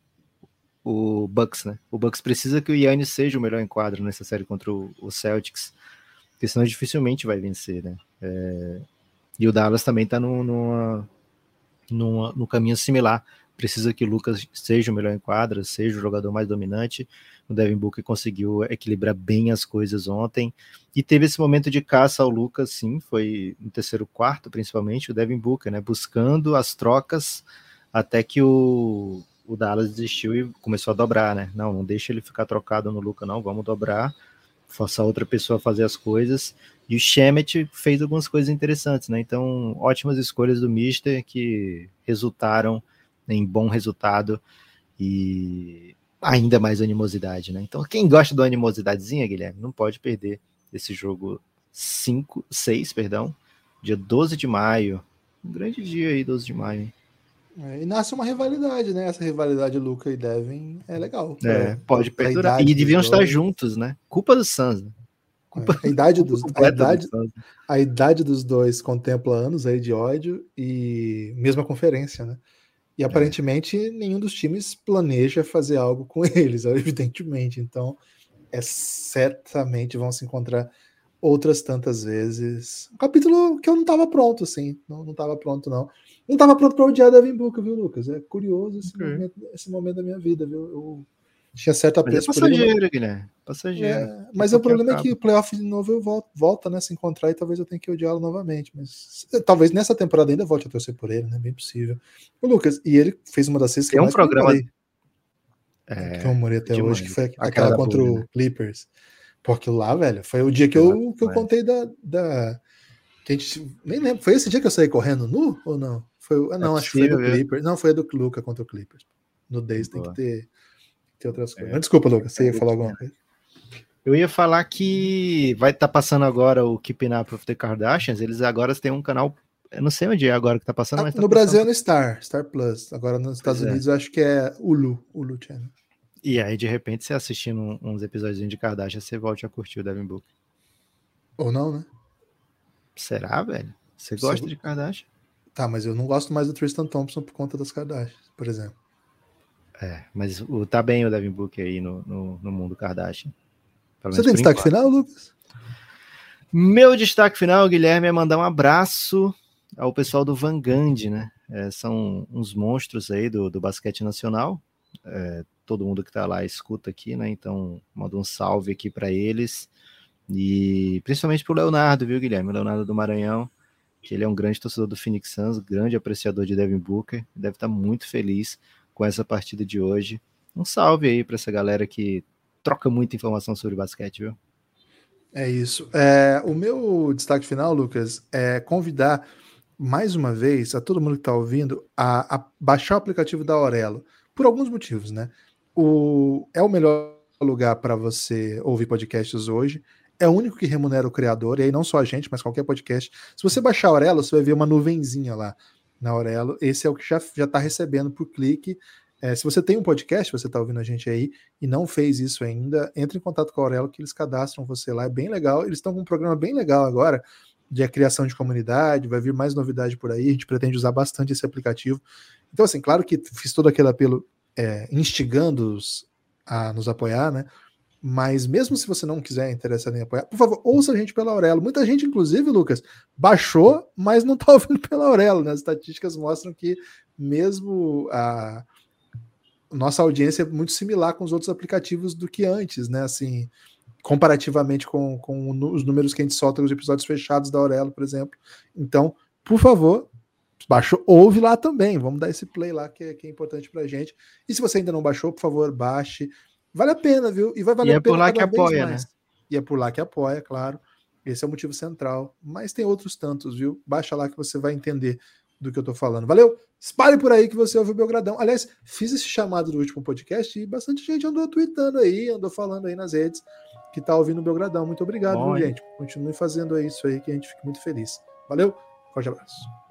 o Bucks, né? O Bucks precisa que o Yannis seja o melhor em quadra nessa série contra o, Celtics. Porque senão dificilmente vai vencer, né? É, e o Dallas também está numa, numa, no caminho similar. Precisa que o Lucas seja o melhor em quadra, seja o jogador mais dominante. O Devin Booker conseguiu equilibrar bem as coisas ontem. E teve esse momento de caça ao Lucas, sim, foi no terceiro quarto, principalmente, o Devin Booker, né? Buscando as trocas até que o, o Dallas desistiu e começou a dobrar, né? Não, não deixa ele ficar trocado no Lucas, não, vamos dobrar, forçar outra pessoa a fazer as coisas. E o Shemet fez algumas coisas interessantes, né? Então, ótimas escolhas do Mister que resultaram em bom resultado e ainda mais animosidade, né? Então, quem gosta da animosidadezinha, Guilherme, não pode perder esse jogo 5, 6, perdão, dia 12 de maio. Um grande dia aí, 12 de maio. Hein? É, e nasce uma rivalidade, né? Essa rivalidade Luca e Devin é legal. É, pode perdurar. E deviam estar juntos, né? Culpa do Suns, né? Culpa, a idade [laughs] dos a idade, a idade dos dois contempla anos aí de ódio e mesma conferência, né? E é. aparentemente é. nenhum dos times planeja fazer algo com [laughs] eles, evidentemente. Então, é certamente vão se encontrar outras tantas vezes. Um capítulo que eu não estava pronto, assim. Não, não tava pronto, não. Não estava pronto para odiar Devin Booker, viu, Lucas? É curioso esse, okay. momento, esse momento da minha vida, viu? Eu tinha certo apreço mas é passageiro, Guilherme. Passageiro. É, mas o problema acaba. é que o playoff de novo eu volto, volta, né? Se encontrar e talvez eu tenha que odiá-lo novamente. Mas talvez nessa temporada ainda volte a torcer por ele, né? Bem possível. O Lucas, e ele fez uma das vezes que Tem um programa. É, que eu morei até hoje, que foi aquela, aquela contra boa, o né? Clippers. Aquilo lá, velho, foi o dia que eu, que eu contei da. da que a gente, nem lembro, foi esse dia que eu saí correndo nu ou não? Foi, ah, não, é acho que foi do Clippers. Não, foi do Luca contra o Clippers. No Days tem que ter tem outras coisas. É. Mas desculpa, Lucas, você ia falar alguma coisa? Eu ia falar que vai estar tá passando agora o Keeping Up with the Kardashians. Eles agora têm um canal. Eu não sei onde é agora que tá passando, ah, mas. Tá no Brasil é no Star, Star Plus. Agora nos Estados pois é. Unidos é. eu acho que é Hulu, Hulu Channel. E aí, de repente, você assistindo uns episódios de Kardashian, você volte a curtir o Devin Book. Ou não, né? Será, velho? Você gosta de Kardashian? Tá, mas eu não gosto mais do Tristan Thompson por conta das Kardashians, por exemplo. É, mas o, tá bem o Devin Book aí no, no, no mundo Kardashian. Você tem destaque enquanto. final, Lucas? Meu destaque final, Guilherme, é mandar um abraço ao pessoal do Vanguard, né? É, são uns monstros aí do, do basquete nacional. É, todo mundo que tá lá escuta aqui, né? Então, mando um salve aqui para eles. E principalmente pro Leonardo, viu, Guilherme? O Leonardo do Maranhão, que ele é um grande torcedor do Phoenix Suns, grande apreciador de Devin Booker, deve estar tá muito feliz com essa partida de hoje. Um salve aí para essa galera que troca muita informação sobre basquete, viu? É isso. É, o meu destaque final, Lucas, é convidar mais uma vez a todo mundo que está ouvindo a, a, baixar o aplicativo da Aurelo, por alguns motivos, né? O, é o melhor lugar para você ouvir podcasts hoje. É o único que remunera o criador, e aí não só a gente, mas qualquer podcast. Se você baixar a Aurelo, você vai ver uma nuvenzinha lá na Aurelo. Esse é o que já está recebendo por clique. É, se você tem um podcast, você está ouvindo a gente aí e não fez isso ainda, entre em contato com a Aurelo que eles cadastram você lá. É bem legal. Eles estão com um programa bem legal agora de criação de comunidade, vai vir mais novidade por aí. A gente pretende usar bastante esse aplicativo. Então, assim, claro que fiz todo aquele apelo é, instigando-os a nos apoiar, né? Mas mesmo se você não quiser interessar em apoiar, por favor, ouça a gente pela Aurelo. Muita gente, inclusive, Lucas, baixou, mas não está [laughs] ouvindo pela Aurelo. Né? As estatísticas mostram que mesmo a nossa audiência é muito similar com os outros aplicativos do que antes, né? Assim, comparativamente com, com os números que a gente solta nos episódios fechados da Aurelo, por exemplo. Então, por favor, baixou, ouve lá também. Vamos dar esse play lá que é, que é importante para gente. E se você ainda não baixou, por favor, baixe Vale a pena, viu? E vai valer e é a pena. É por lá que apoia, né? e é por lá que apoia, claro. Esse é o motivo central. Mas tem outros tantos, viu? Baixa lá que você vai entender do que eu tô falando. Valeu? Espalhe por aí que você ouve o Belgradão. Aliás, fiz esse chamado do último podcast e bastante gente andou tweetando aí, andou falando aí nas redes que tá ouvindo o Belgradão. Muito obrigado, Bom, viu, gente? Continue fazendo isso aí que a gente fica muito feliz. Valeu? Forte abraço.